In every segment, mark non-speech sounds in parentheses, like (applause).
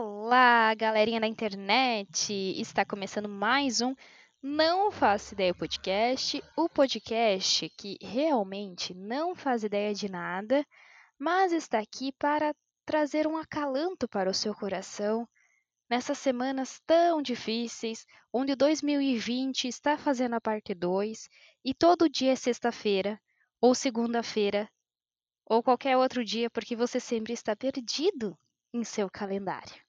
Olá, galerinha da internet! Está começando mais um Não Faço Ideia Podcast, o podcast que realmente não faz ideia de nada, mas está aqui para trazer um acalanto para o seu coração nessas semanas tão difíceis, onde 2020 está fazendo a parte 2 e todo dia é sexta-feira ou segunda-feira ou qualquer outro dia, porque você sempre está perdido em seu calendário.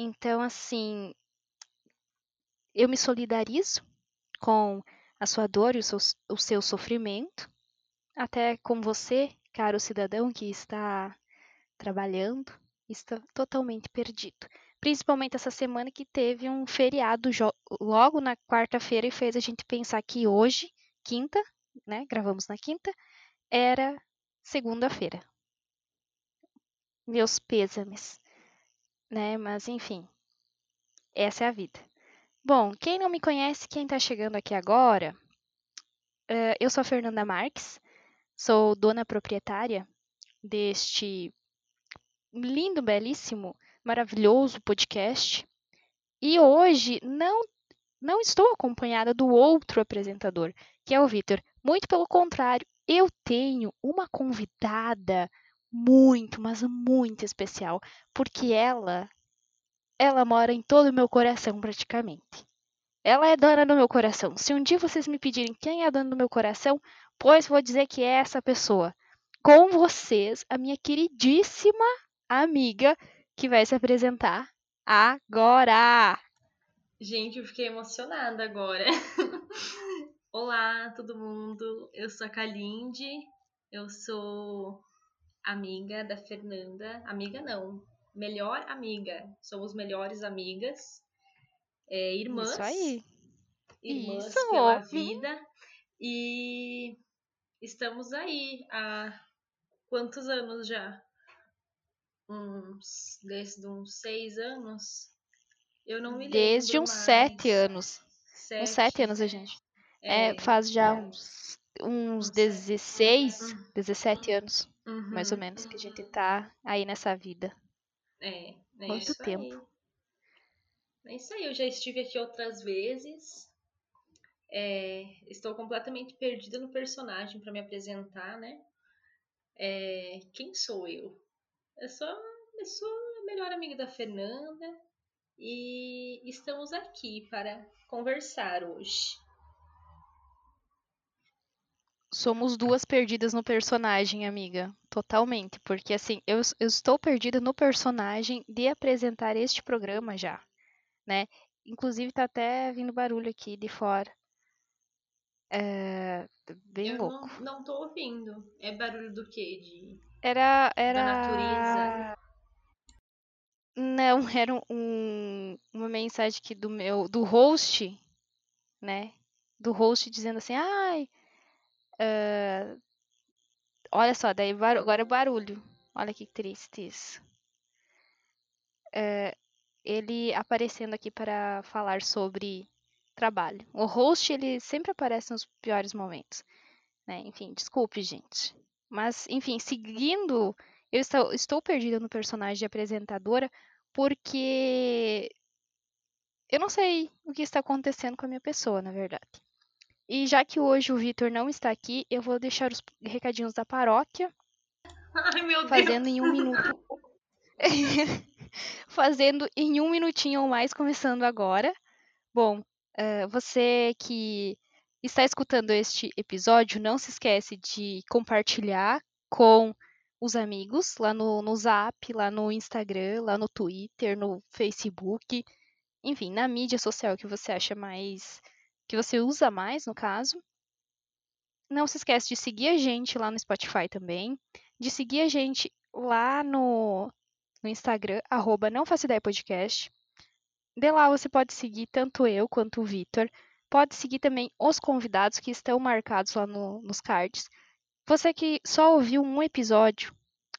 Então, assim, eu me solidarizo com a sua dor e o seu, o seu sofrimento, até com você, caro cidadão que está trabalhando, está totalmente perdido. Principalmente essa semana que teve um feriado logo na quarta-feira e fez a gente pensar que hoje, quinta, né? Gravamos na quinta, era segunda-feira meus pêsames, né? Mas enfim, essa é a vida. Bom, quem não me conhece, quem está chegando aqui agora, uh, eu sou a Fernanda Marques, sou dona proprietária deste lindo, belíssimo, maravilhoso podcast. E hoje não não estou acompanhada do outro apresentador, que é o Vitor. Muito pelo contrário, eu tenho uma convidada muito, mas muito especial, porque ela ela mora em todo o meu coração praticamente. Ela é dona do meu coração. Se um dia vocês me pedirem quem é a dona do meu coração, pois vou dizer que é essa pessoa. Com vocês, a minha queridíssima amiga que vai se apresentar agora. Gente, eu fiquei emocionada agora. (laughs) Olá, todo mundo. Eu sou a Kalinde. Eu sou amiga da Fernanda. Amiga não, melhor amiga. Somos melhores amigas. É, irmãs. Isso aí. Irmãs Isso. pela vida. E estamos aí há quantos anos já? Uns, desde uns seis anos? Eu não me lembro. Desde uns mais. sete anos. Sete, uns sete anos a gente. É, é faz já é. uns, uns 16, 17 anos uhum, mais ou uhum. menos, que a gente tá aí nessa vida. É, é Quanto tempo? Aí. É isso aí, eu já estive aqui outras vezes. É, estou completamente perdida no personagem para me apresentar, né? É, quem sou eu? Eu sou, eu sou a melhor amiga da Fernanda e estamos aqui para conversar hoje somos duas perdidas no personagem, amiga. Totalmente. Porque, assim, eu, eu estou perdida no personagem de apresentar este programa já, né? Inclusive, tá até vindo barulho aqui de fora. É, bem eu louco. Não, não tô ouvindo. É barulho do quê? De... Era, era... Da natureza? Não, (laughs) era um, uma mensagem aqui do meu, do host, né? Do host dizendo assim, ai, Uh, olha só, daí agora é barulho. Olha que triste isso. Uh, ele aparecendo aqui para falar sobre trabalho. O host, ele sempre aparece nos piores momentos. Né? Enfim, desculpe, gente. Mas, enfim, seguindo, eu estou, estou perdida no personagem de apresentadora porque eu não sei o que está acontecendo com a minha pessoa, na verdade. E já que hoje o Vitor não está aqui, eu vou deixar os recadinhos da paróquia. Ai, meu fazendo Deus. em um minuto. (laughs) fazendo em um minutinho ou mais, começando agora. Bom, uh, você que está escutando este episódio, não se esquece de compartilhar com os amigos lá no, no Zap, lá no Instagram, lá no Twitter, no Facebook, enfim, na mídia social que você acha mais que você usa mais, no caso. Não se esquece de seguir a gente lá no Spotify também, de seguir a gente lá no, no Instagram, arroba não faço ideia podcast. De lá você pode seguir tanto eu quanto o Vitor. Pode seguir também os convidados que estão marcados lá no, nos cards. Você que só ouviu um episódio,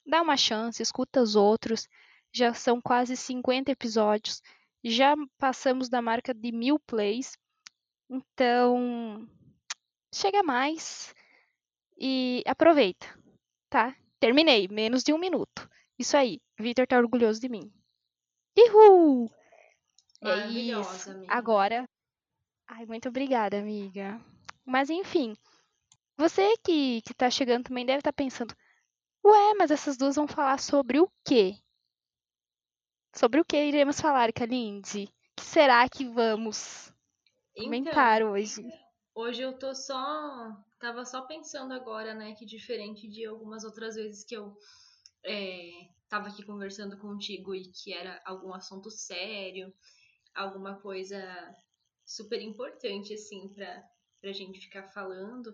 dá uma chance, escuta os outros. Já são quase 50 episódios. Já passamos da marca de mil plays. Então, chega mais e aproveita, tá? Terminei, menos de um minuto. Isso aí, Vitor tá orgulhoso de mim. Uhul! É isso. amiga. Agora. Ai, muito obrigada, amiga. Mas enfim, você que, que tá chegando também deve estar pensando: ué, mas essas duas vão falar sobre o quê? Sobre o que iremos falar, Kalindi? O que será que vamos comentar Então, hoje? hoje eu tô só. Tava só pensando agora, né? Que diferente de algumas outras vezes que eu é, tava aqui conversando contigo e que era algum assunto sério, alguma coisa super importante, assim, pra, pra gente ficar falando.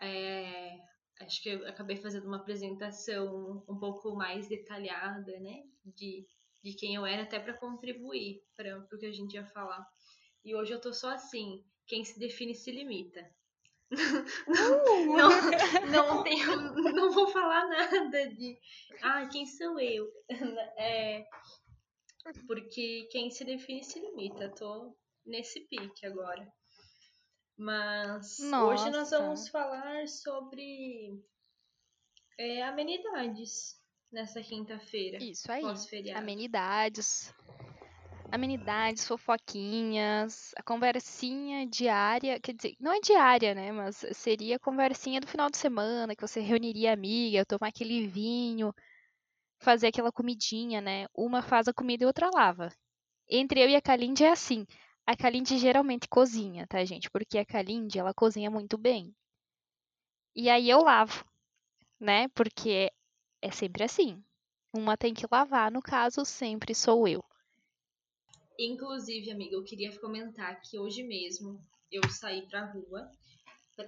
É, acho que eu acabei fazendo uma apresentação um pouco mais detalhada, né? De, de quem eu era, até para contribuir para o que a gente ia falar. E hoje eu tô só assim: quem se define se limita. Uh! Não, não, tenho, não vou falar nada de. Ah, quem sou eu? É, porque quem se define se limita. Tô nesse pique agora. Mas hoje nós Nossa. vamos falar sobre é, amenidades nessa quinta-feira. Isso aí. Amenidades. Amenidades, fofoquinhas, a conversinha diária, quer dizer, não é diária, né? Mas seria a conversinha do final de semana, que você reuniria a amiga, tomar aquele vinho, fazer aquela comidinha, né? Uma faz a comida e outra lava. Entre eu e a Kalindi é assim. A Kalindi geralmente cozinha, tá, gente? Porque a Kalindi, ela cozinha muito bem. E aí eu lavo, né? Porque é sempre assim. Uma tem que lavar, no caso, sempre sou eu. Inclusive, amiga, eu queria comentar que hoje mesmo eu saí pra rua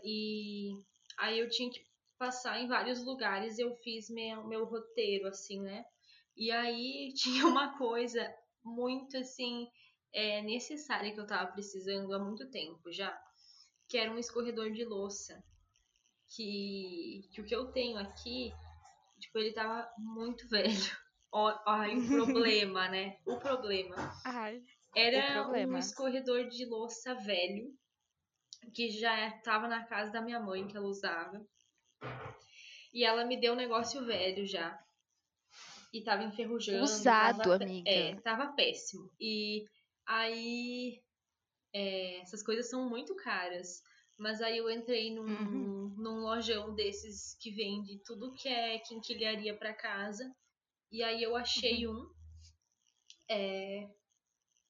e aí eu tinha que passar em vários lugares, eu fiz meu, meu roteiro, assim, né? E aí (laughs) tinha uma coisa muito, assim, é, necessária que eu tava precisando há muito tempo já, que era um escorredor de louça. Que, que o que eu tenho aqui, tipo, ele tava muito (laughs) velho. Ó, e o problema, né? O problema. Ai. Era O problema. um escorredor de louça velho, que já estava na casa da minha mãe, que ela usava. E ela me deu um negócio velho já. E tava enferrujando. Usado, tava, amiga. É, tava péssimo. E aí. é, essas coisas são muito caras. Mas aí eu entrei num, Uhum. num lojão desses que vende tudo que é quinquilharia pra casa. E aí eu achei Uhum. um é,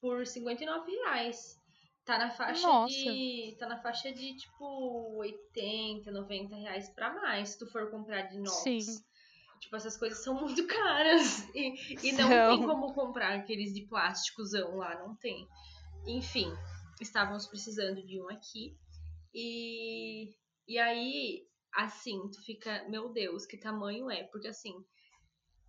por 59 reais. Tá na faixa Nossa. de. Tá na faixa de tipo 80, 90 reais pra mais, se tu for comprar de inox. Sim. Tipo, essas coisas são muito (laughs) caras. E, e não São. tem como comprar aqueles de plásticozão lá, não tem. Enfim, estávamos precisando de um aqui. E, e aí, assim, tu fica, meu Deus, que tamanho é? Porque assim,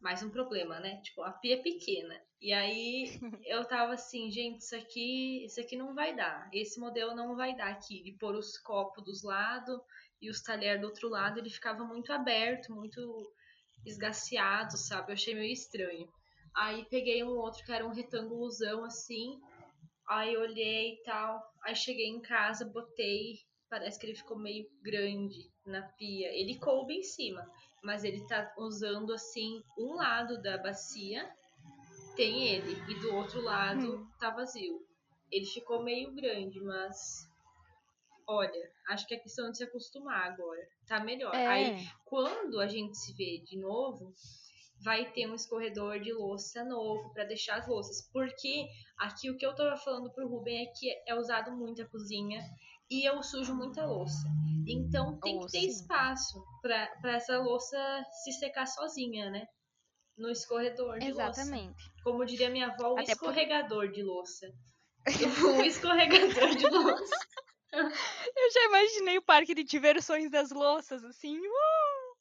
mais um problema, né? Tipo, a pia é pequena. E aí (laughs) eu tava assim, gente, isso aqui, isso aqui não vai dar. Esse modelo não vai dar aqui, de pôr os copos dos lados e os talheres do outro lado, ele ficava muito aberto, muito esgaceado, sabe? Eu achei meio estranho. Aí peguei um outro que era um retângulozão assim. Aí olhei e tal. Aí cheguei em casa, botei. Parece que ele ficou meio grande na pia. Ele coube em cima, mas ele tá usando assim um lado da bacia tem ele e do outro lado Hum. tá vazio. Ele ficou meio grande, mas olha, acho que é questão de se acostumar agora. Tá melhor. Aí É. quando a gente se vê de novo, vai ter um escorredor de louça novo para deixar as louças. Porque aqui o que eu tava falando pro Ruben é que é usado muito a cozinha e eu sujo muita louça. Então tem Oh, que ter sim. espaço para essa louça se secar sozinha, né? No escorredor de louça. Exatamente. Como diria minha avó, o Até por- escorregador de louça. (laughs) o escorregador de louça. Eu já imaginei o parque de diversões das louças, assim. uh!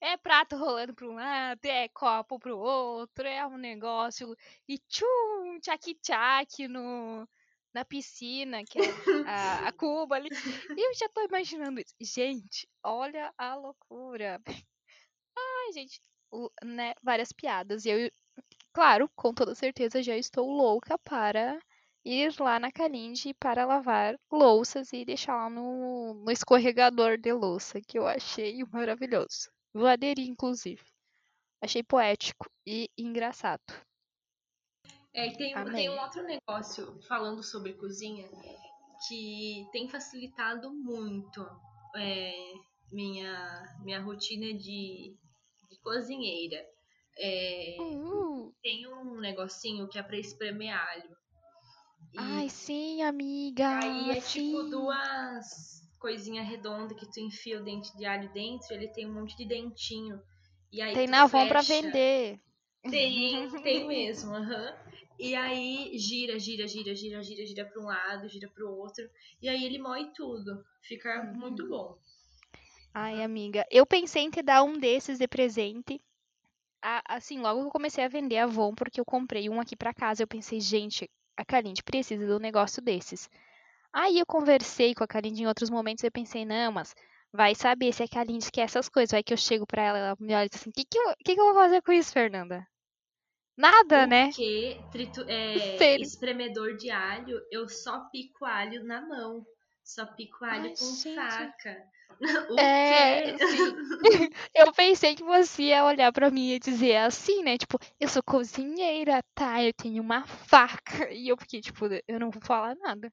É prato rolando para um lado, é copo pro outro, é um negócio. E tchum, tchac-tchac no, na piscina, que é a, a (laughs) cuba ali. E eu já tô imaginando isso. Gente, olha a loucura. Ai, gente, né, várias piadas. E eu, claro, com toda certeza já estou louca para ir lá na Calinde para lavar louças e deixar lá no, no escorregador de louça, que eu achei maravilhoso. Vou aderir, inclusive. Achei poético e engraçado. É, e tem, tem um outro negócio falando sobre cozinha que tem facilitado muito é, minha, minha rotina de, de cozinheira. É, Uh, tem um negocinho que é pra espremer alho. E ai, sim, amiga. aí é sim. tipo duas coisinhas redondas que tu enfia o dente de alho dentro ele tem um monte de dentinho. E aí Tem na Avon pra vender. Tem, tem (laughs) mesmo, aham. E aí gira, gira, gira, gira, gira, gira para um lado, gira para o outro. E aí ele moe tudo. Fica Uhum. muito bom. Ai, amiga, eu pensei em te dar um desses de presente. A- Assim, logo que eu comecei a vender a Avon, porque eu comprei um aqui pra casa, eu pensei, gente, a Kalinde precisa de um negócio desses. Aí eu conversei com a Kalinde em outros momentos e eu pensei, não, mas vai saber se a Kalinde quer essas coisas. Vai que eu chego pra ela, ela me olha e diz assim, o que, que, que, que eu vou fazer com isso, Fernanda? Nada, né? Porque tritu- é, espremedor de alho, eu só pico alho na mão. Só pico alho Ai, com gente. faca. (laughs) O É. (laughs) (laughs) Eu pensei que você ia olhar pra mim e dizer assim, né? Tipo, eu sou cozinheira, tá? Eu tenho uma faca. E eu fiquei, tipo, eu não vou falar nada.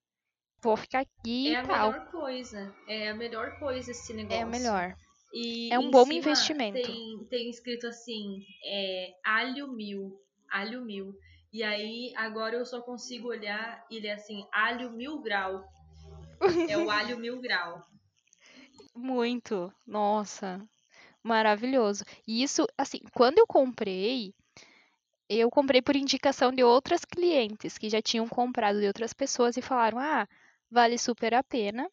Vou ficar aqui É e a tal. melhor coisa. É a melhor coisa esse negócio. É o melhor. E É um bom investimento. Tem, tem escrito assim, é, alho mil, alho mil. E aí, agora eu só consigo olhar e ler assim, alho mil grau. É o alho mil grau. (laughs) Muito. Nossa. Maravilhoso. E isso, assim, quando eu comprei, eu comprei por indicação de outras clientes que já tinham comprado de outras pessoas e falaram: ah, vale super a pena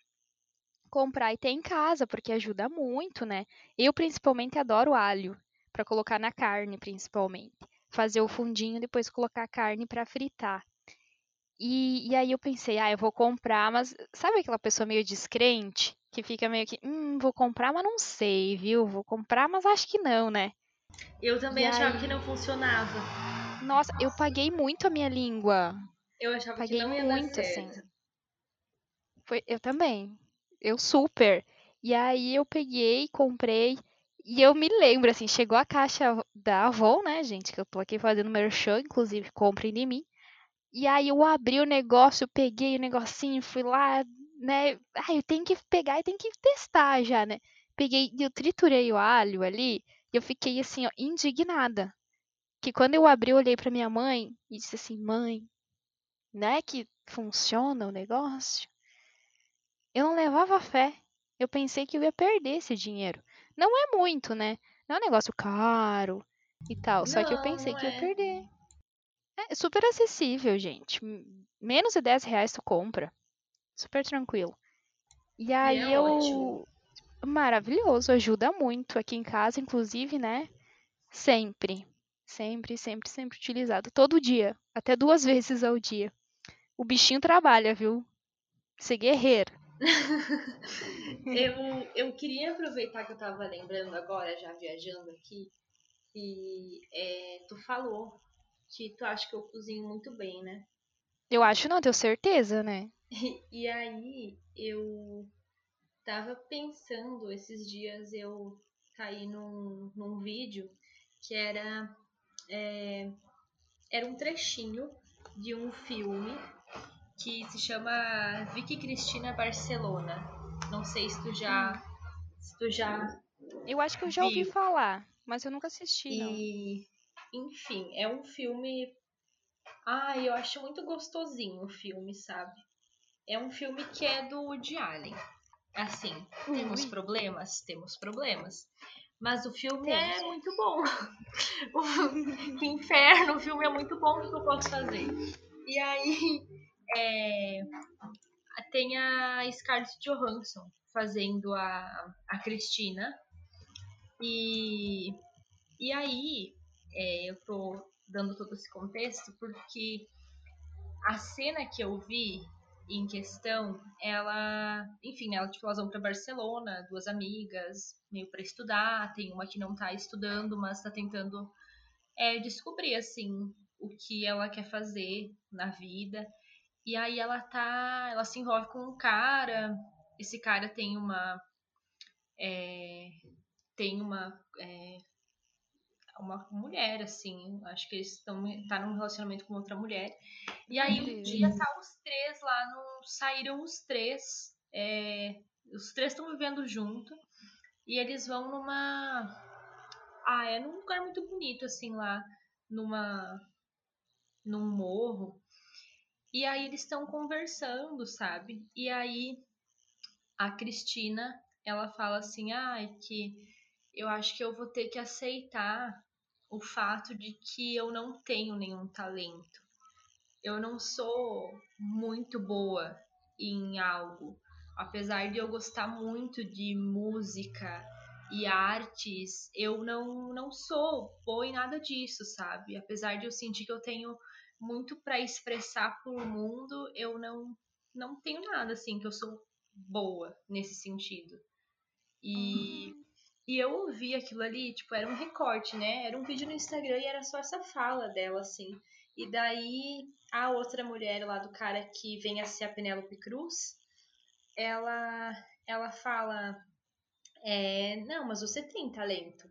comprar e ter em casa, porque ajuda muito, né? Eu principalmente adoro alho para colocar na carne, principalmente. Fazer o fundinho, depois colocar a carne para fritar. E, e aí eu pensei, ah, eu vou comprar, mas sabe aquela pessoa meio descrente? Que fica meio que, hum, vou comprar, mas não sei, viu? Vou comprar, mas acho que não, né? Eu também E achava aí? que não funcionava. Nossa, eu paguei muito a minha língua. Eu achava Paguei que não ia muito, assim. Foi, eu também. Eu super. E aí eu peguei, comprei. E eu me lembro, assim, chegou a caixa da Avon, né, gente? Que eu tô aqui fazendo merchan, inclusive, comprem de mim. E aí eu abri o negócio, peguei o negocinho, fui lá, né? Ah, eu tenho que pegar e tenho que testar já, né? Peguei e eu triturei o alho ali. E eu fiquei, assim, ó, indignada. Que quando eu abri, eu olhei pra minha mãe e disse assim, mãe, não é que funciona o negócio? Eu não levava fé. Eu pensei que eu ia perder esse dinheiro. Não é muito, né? Não é um negócio caro e tal. Só que eu Não, pensei não que ia é. perder. É super acessível, gente. Menos de 10 reais tu compra. Super tranquilo. E aí é eu. ótimo. Maravilhoso, ajuda muito. Aqui em casa, inclusive, né? Sempre. Sempre, sempre, sempre utilizado. Todo dia. Até duas (laughs) vezes ao dia. O bichinho trabalha, viu? Ser guerreiro. (laughs) Eu, eu queria aproveitar que eu tava lembrando agora, já viajando aqui, e é, tu falou que tu acha que eu cozinho muito bem, né? Eu acho, não, tenho certeza, né? E aí eu tava pensando, esses dias eu caí num, num vídeo que era, é, era um trechinho de um filme que se chama Vicky Cristina Barcelona. Não sei se tu já, se tu já Eu acho que eu já ouvi Viu. falar, mas eu nunca assisti, não. E, enfim, é um filme. Ah, eu acho muito gostosinho o filme, sabe? É um filme que é do Woody Allen. Assim, temos problemas? Temos problemas. Mas o filme é muito bom. (laughs) O- que inferno, o filme é muito bom, o que eu posso fazer? E aí, é, tem a Scarlett Johansson fazendo a, a Cristina. E, e aí, é, eu tô dando todo esse contexto porque a cena que eu vi em questão, ela, enfim, né, ela, tipo, elas vão para Barcelona, duas amigas, meio para estudar, tem uma que não tá estudando, mas tá tentando é, descobrir, assim, o que ela quer fazer na vida. E aí ela tá, ela se envolve com um cara, esse cara tem uma, é, tem uma, é, uma mulher, assim. Acho que eles estão tá num relacionamento com outra mulher. E aí um dia tá os três lá, no, saíram os três. É, os três estão vivendo junto. E eles vão numa. Ah, é num lugar muito bonito, assim, lá. Numa. Num morro. E aí eles estão conversando, sabe? E aí a Cristina, ela fala assim: "Ah, que eu acho que eu vou ter que aceitar o fato de que eu não tenho nenhum talento. Eu não sou muito boa em algo, apesar de eu gostar muito de música e artes, eu não não sou boa em nada disso, sabe? Apesar de eu sentir que eu tenho muito para expressar para o mundo, eu não não tenho nada assim que eu sou boa nesse sentido. E uhum. e eu ouvi aquilo ali, tipo, era um recorte, né? Era um vídeo no Instagram e era só essa fala dela assim. E daí a outra mulher lá do cara que vem a ser a Penélope Cruz, ela ela fala é, não, mas você tem talento.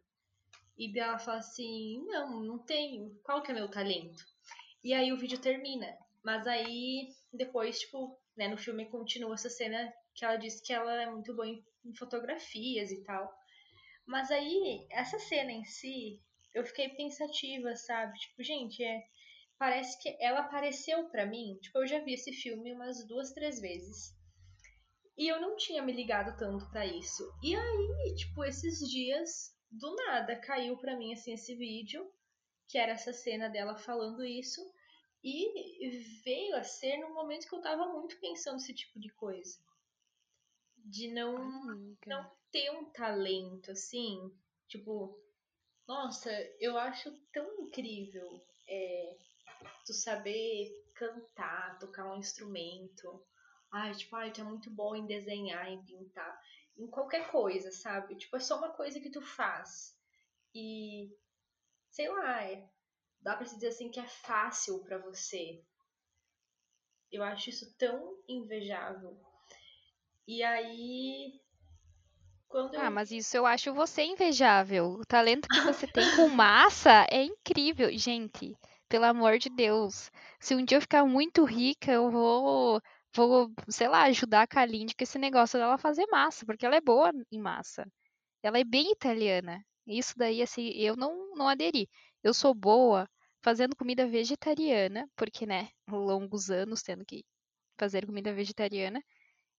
E ela fala assim, não, não tenho. Qual que é meu talento? E aí o vídeo termina. Mas aí, depois, tipo, né, no filme continua essa cena que ela diz que ela é muito boa em, em fotografias e tal. Mas aí, essa cena em si, eu fiquei pensativa, sabe? Tipo, gente, é, parece que ela apareceu para mim. Tipo, eu já vi esse filme umas duas, três vezes. E eu não tinha me ligado tanto para isso. E aí, tipo, esses dias, do nada, caiu para mim, assim, esse vídeo que era essa cena dela falando isso, e veio a ser no momento que eu tava muito pensando esse tipo de coisa. De não, não ter um talento, assim, tipo, nossa, eu acho tão incrível é, tu saber cantar, tocar um instrumento. Ai, tipo, ai, tu é muito bom em desenhar, em pintar, em qualquer coisa, sabe? Tipo, é só uma coisa que tu faz. E sei lá, é, dá para dizer assim que é fácil para você. Eu acho isso tão invejável. E aí quando Ah, mas isso eu acho você invejável. O talento que você tem com (laughs) massa é incrível, gente. Pelo amor de Deus. Se um dia eu ficar muito rica, eu vou vou, sei lá, ajudar a Kalinde com esse negócio dela fazer massa, porque ela é boa em massa. Ela é bem italiana. Isso daí, assim, eu não, não aderi. Eu sou boa fazendo comida vegetariana, porque, né, longos anos tendo que fazer comida vegetariana.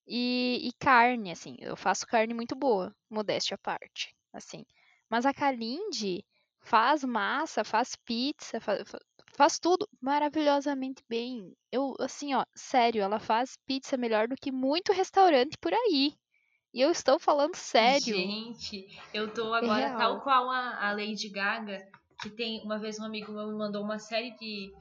E, e carne, assim, eu faço carne muito boa, modéstia à parte, assim. Mas a Kalindi faz massa, faz pizza, faz, faz tudo maravilhosamente bem. Eu, assim, ó, sério, ela faz pizza melhor do que muito restaurante por aí. E eu estou falando sério. Gente, eu tô agora é tal qual a, a Lady Gaga, que tem. Uma vez um amigo meu me mandou uma série de,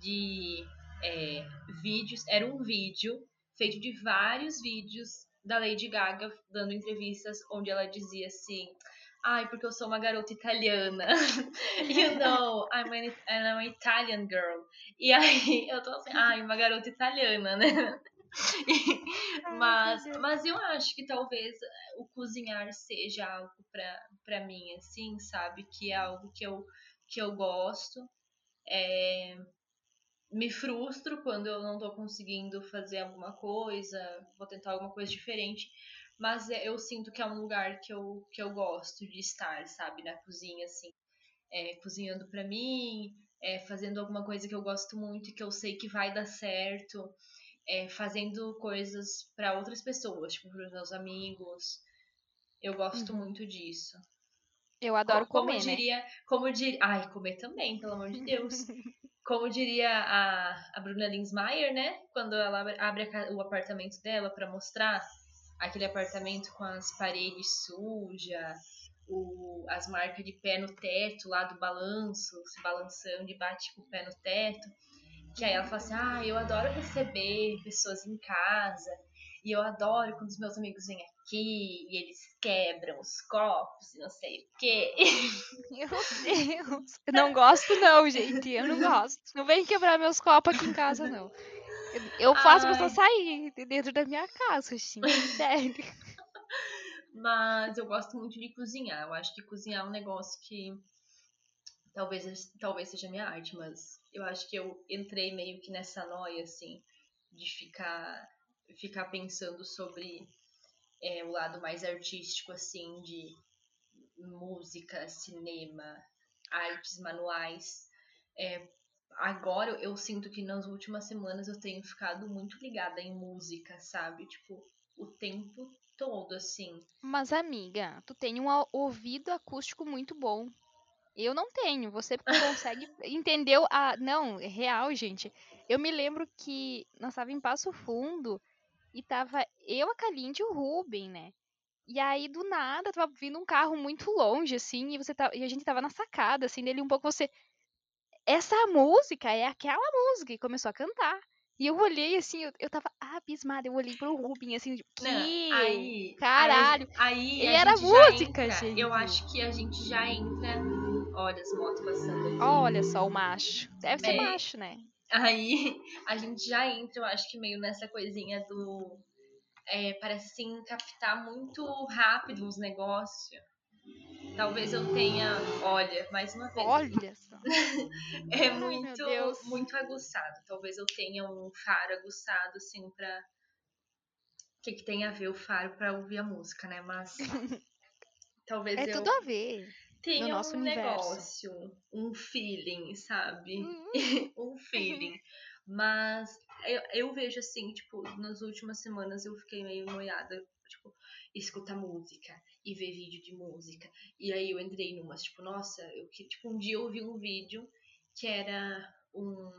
de é, vídeos. Era um vídeo feito de vários vídeos da Lady Gaga dando entrevistas onde ela dizia assim. Ai, porque eu sou uma garota italiana. (laughs) you know, I'm an, I'm an Italian girl. E aí eu tô assim, ai, uma garota italiana, né? (laughs) mas, mas eu acho que talvez o cozinhar seja algo para mim, assim, sabe? Que é algo que eu, que eu gosto. É, me frustro quando eu não tô conseguindo fazer alguma coisa, vou tentar alguma coisa diferente. Mas é, eu sinto que é um lugar que eu, que eu gosto de estar, sabe? Na cozinha, assim. É, cozinhando para mim, é, fazendo alguma coisa que eu gosto muito e que eu sei que vai dar certo é, fazendo coisas para outras pessoas, tipo, para os meus amigos. Eu gosto uhum. muito disso. Eu adoro como, comer, como né? diria, como diria, ai, comer também, pelo amor de Deus. (laughs) como diria a, a Bruna Linsmeyer, né? Quando ela abre a, o apartamento dela para mostrar aquele apartamento com as paredes sujas, o, as marcas de pé no teto lá do balanço, se balançando e bate com o pé no teto. Que aí ela fala assim: ah, eu adoro receber pessoas em casa. E eu adoro quando os meus amigos vêm aqui e eles quebram os copos e não sei o quê. (laughs) Meu Deus. Eu não gosto, não, gente. Eu não gosto. Não vem quebrar meus copos aqui em casa, não. Eu faço Ai. sair dentro da minha casa, assim, (laughs) sério. Mas eu gosto muito de cozinhar. Eu acho que cozinhar é um negócio que talvez, talvez seja minha arte, mas eu acho que eu entrei meio que nessa noia, assim, de ficar, ficar pensando sobre é, o lado mais artístico, assim, de música, cinema, artes manuais. É, agora eu sinto que nas últimas semanas eu tenho ficado muito ligada em música, sabe? Tipo, o tempo todo, assim. Mas, amiga, tu tem um ouvido acústico muito bom. Eu não tenho. Você consegue. Entendeu? a não, é real, gente. Eu me lembro que nós estávamos em Passo Fundo e tava eu, a Kalinde e o Ruben, né? E aí, do nada, tava vindo um carro muito longe, assim, e você tá, e a gente tava na sacada, assim, dele um pouco você. Essa música é aquela música, e começou a cantar. E eu olhei assim, eu, eu tava abismada, eu olhei pro Rubem, assim, tipo, que Não, aí, caralho. Aí, aí e era música, entra, gente. Eu acho que a gente já entra. Olha as motos passando aqui. Olha só o macho. Deve ser É. macho, né? Aí (laughs) a gente já entra, eu acho que meio nessa coisinha do. é, parece assim, captar muito rápido os negócios. Talvez eu tenha. Olha, mais uma vez. Olha só. (laughs) É muito, Deus. muito aguçado. Talvez eu tenha um faro aguçado, assim, pra. O que, que tem a ver o faro pra ouvir a música, né? Mas. (laughs) talvez É eu tudo a ver. Tenha no nosso um universo. negócio, um feeling, sabe? Hum, (laughs) um feeling. Mas eu, eu vejo assim, tipo, nas últimas semanas eu fiquei meio noiada, tipo, escutar música e ver vídeo de música. E aí eu entrei numas, tipo, nossa, eu que tipo, um dia eu vi um vídeo que era um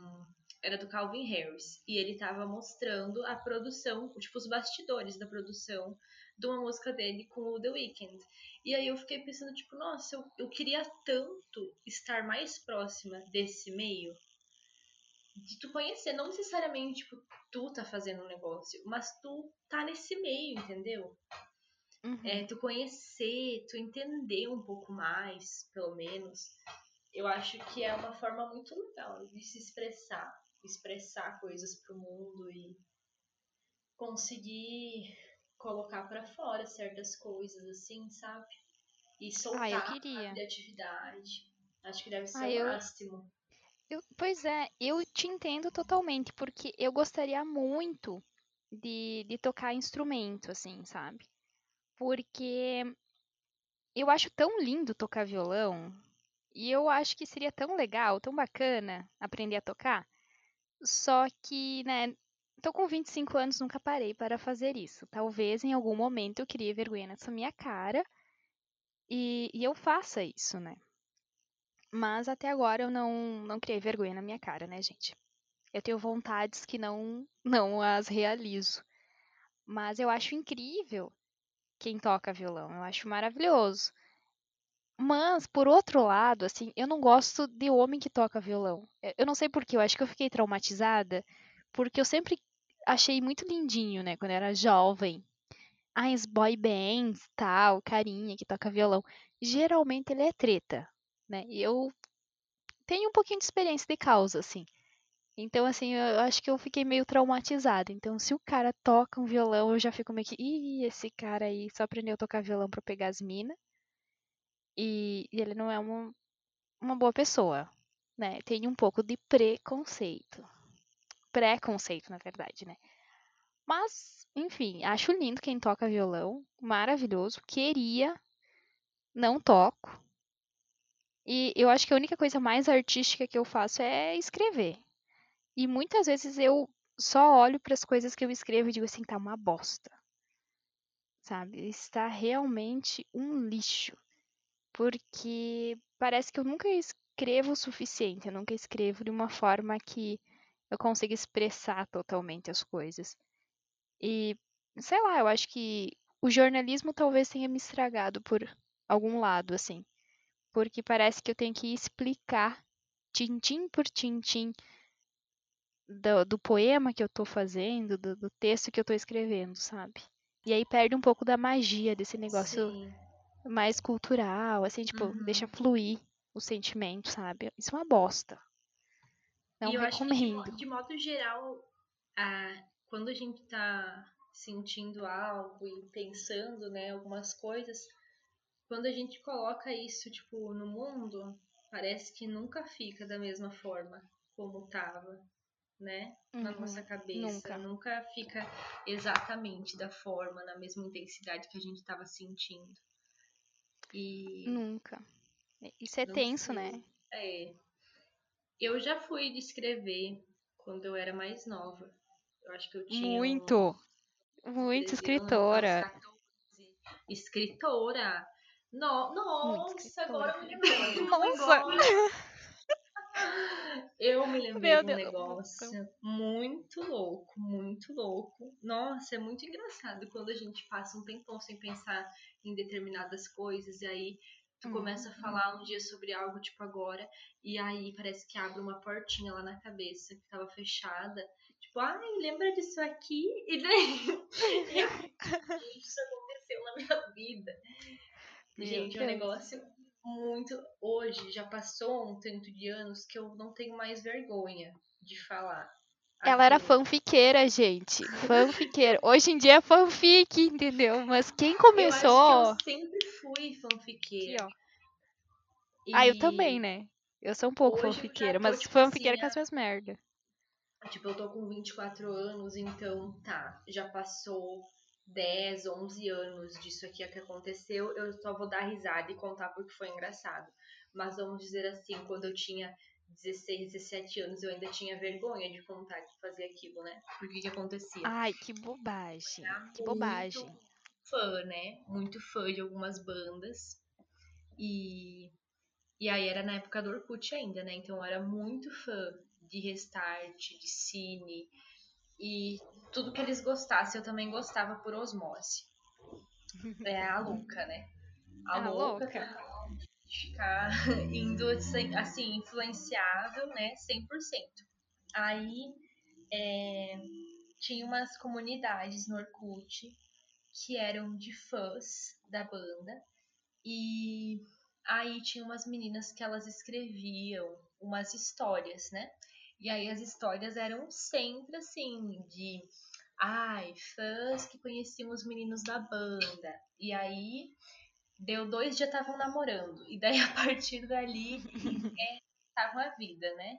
era do Calvin Harris e ele tava mostrando a produção, tipo os bastidores da produção de uma música dele com o The Weeknd. E aí eu fiquei pensando, tipo, nossa, eu, eu queria tanto estar mais próxima desse meio de tu conhecer, não necessariamente, tipo, tu tá fazendo um negócio, mas tu tá nesse meio, entendeu? uhum. É, tu conhecer, tu entender um pouco mais, pelo menos. Eu acho que é uma forma muito legal de se expressar, expressar coisas pro mundo e conseguir colocar pra fora certas coisas, assim, sabe? E soltar Ah, eu a queria. criatividade. Acho que deve ser Ah, o eu- máximo. Eu- pois é, eu te entendo totalmente, porque eu gostaria muito de, de tocar instrumento, assim, sabe? Porque eu acho tão lindo tocar violão, e eu acho que seria tão legal, tão bacana aprender a tocar. Só que, né, tô com 25 anos, nunca parei para fazer isso. Talvez em algum momento eu crie vergonha nessa minha cara e, e eu faça isso, né? Mas até agora eu não, não criei vergonha na minha cara, né, gente? Eu tenho vontades que não, não as realizo. Mas eu acho incrível quem toca violão. Eu acho maravilhoso. Mas, por outro lado, assim, eu não gosto de homem que toca violão. Eu não sei porquê, eu acho que eu fiquei traumatizada, porque eu sempre achei muito lindinho, né, quando eu era jovem. Ah, as boy bands, tal, carinha que toca violão. Geralmente ele é treta, né? E eu tenho um pouquinho de experiência de causa, assim. Então, assim, eu acho que eu fiquei meio traumatizada. Então, se o cara toca um violão, eu já fico meio que, ih, esse cara aí só aprendeu a tocar violão pra pegar as minas. E, e ele não é uma, uma boa pessoa, né? Tem um pouco de preconceito. Preconceito, na verdade, né? Mas, enfim, acho lindo quem toca violão. Maravilhoso. Queria, não toco. E eu acho que a única coisa mais artística que eu faço é escrever. E muitas vezes eu só olho para as coisas que eu escrevo e digo assim, tá uma bosta. Sabe? Está realmente um lixo. Porque parece que eu nunca escrevo o suficiente, eu nunca escrevo de uma forma que eu consiga expressar totalmente as coisas. E sei lá, eu acho que o jornalismo talvez tenha me estragado por algum lado, assim. Porque parece que eu tenho que explicar tintim por tintim do, do poema que eu tô fazendo, do, do texto que eu tô escrevendo, sabe? E aí perde um pouco da magia desse negócio Sim. mais cultural, assim, tipo, Uhum. deixa fluir o sentimento, sabe? Isso é uma bosta. Não e eu acho que de, recomendo. mo- de modo geral, ah, quando a gente tá sentindo algo e pensando, né, algumas coisas, quando a gente coloca isso, tipo, no mundo, parece que nunca fica da mesma forma como tava, né? Na Uhum, nossa cabeça. nunca. Nunca fica exatamente da forma, na mesma intensidade que a gente tava sentindo. E Nunca. Isso é tenso, sei. né? É. Eu já fui de escrever quando eu era mais nova. Eu acho que eu tinha Muito. uns Muito 13 escritora. anos, 14. Escritora. No, nossa, escritora. agora eu me lembrei um Nossa. Eu me lembrei Meu de um Deus. negócio muito louco, muito louco. Nossa, é muito engraçado quando a gente passa um tempão sem pensar em determinadas coisas e aí tu Uhum. começa a falar um dia sobre algo tipo agora e aí parece que abre uma portinha lá na cabeça que tava fechada. Tipo, ai, lembra disso aqui? E daí (laughs) isso aconteceu na minha vida. Meu Gente, é um Deus. negócio muito. Hoje já passou um tanto de anos que eu não tenho mais vergonha de falar. Ela era fanfiqueira, gente. Fanfiqueira. Hoje em dia é fanfic, entendeu? Mas quem Eu começou. que eu sempre fui Aqui, fanfiqueira. ó. Ah, eu E, também, né? Eu sou um pouco hoje eu fanfiqueira, tô, mas tipo fanfiqueira assim, com as minhas merda. Tipo, eu tô com 24 anos, então tá, já passou 10, 11 anos disso aqui que aconteceu. Eu só vou dar risada e contar porque foi engraçado. Mas vamos dizer assim, quando eu tinha 16, 17 anos, eu ainda tinha vergonha de contar que fazia aquilo, né? Por que que acontecia? Ai, que bobagem. Que bobagem. fã, né? Muito fã de algumas bandas. E, e aí era na época do Orkut ainda, né? Então eu era muito fã de Restart, de Cine. E tudo que eles gostassem eu também gostava por osmose. É a (laughs) louca, né? A, A louca, louca. Ficar (laughs) indo assim, influenciável, né? 100%. Aí é, tinha umas comunidades no Orkut que eram de fãs da banda. E aí tinha umas meninas que elas escreviam umas histórias, né? E aí as histórias eram sempre assim, de ai, fãs que conheciam os meninos da banda. E aí deu dois já estavam namorando. E daí (laughs) a partir dali é, tava a vida, né?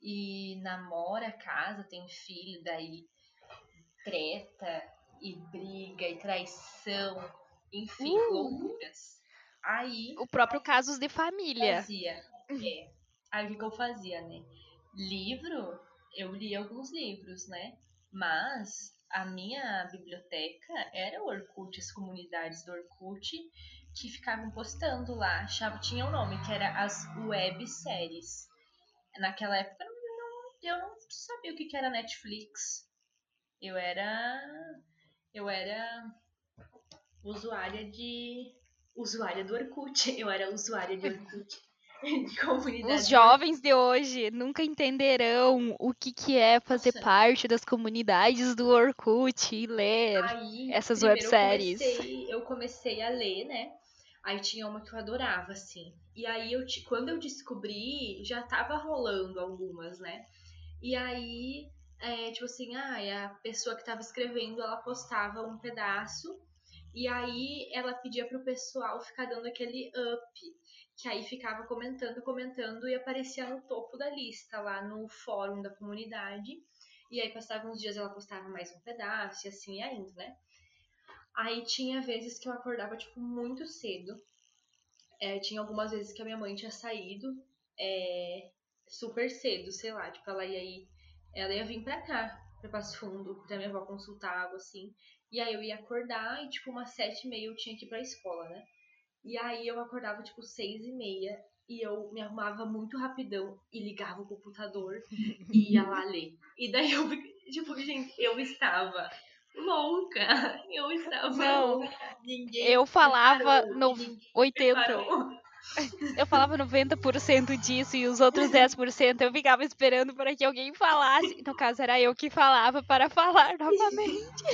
E namora, casa, tem filho, daí treta e briga e traição, enfim, Uh! loucuras. Aí O próprio Casos de Família. fazia, é. Aí o que, que eu fazia, né? Livro, eu li alguns livros, né? Mas a minha biblioteca era o Orkut, as comunidades do Orkut que ficavam postando lá, achava, tinha um nome, que era as webséries. Naquela época eu não, sabia o que, era Netflix. Eu era. Eu era usuária de. Usuária do Orkut. (laughs) Eu era usuária de Orkut. (laughs) Os jovens de hoje nunca entenderão o que, que é fazer Nossa. parte das comunidades do Orkut e ler. Aí, essas webséries. Eu comecei, eu comecei a ler, né? Aí tinha uma que eu adorava, assim. E aí, eu, quando eu descobri, já tava rolando algumas, né? E aí, é, tipo assim, ah, a pessoa que tava escrevendo, ela postava um pedaço. E aí, ela pedia pro pessoal ficar dando aquele up. Que aí ficava comentando, comentando e aparecia no topo da lista, lá no fórum da comunidade. E aí, passavam uns dias, ela postava mais um pedaço e assim ia indo, né? Aí tinha vezes que eu acordava, tipo, muito cedo. É, tinha algumas vezes que a minha mãe tinha saído é, super cedo, sei lá. Tipo, ela ia ir, ela ia vir pra cá, pra Passo Fundo, pra minha avó consultar algo assim. E aí eu ia acordar e, tipo, umas sete e meia eu tinha que ir pra escola, né? E aí eu acordava, tipo, seis e meia. E eu me arrumava muito rapidão e ligava o computador (laughs) e ia lá ler. E daí eu, (laughs) tipo, gente, eu estava louca. (laughs) Eu estava Não. louca. Ninguém Eu falava parou, no ninguém 80. parou. (laughs) Eu falava 90% disso e os outros (laughs) 10% eu ficava esperando para que alguém falasse. No caso, era eu que falava para falar novamente.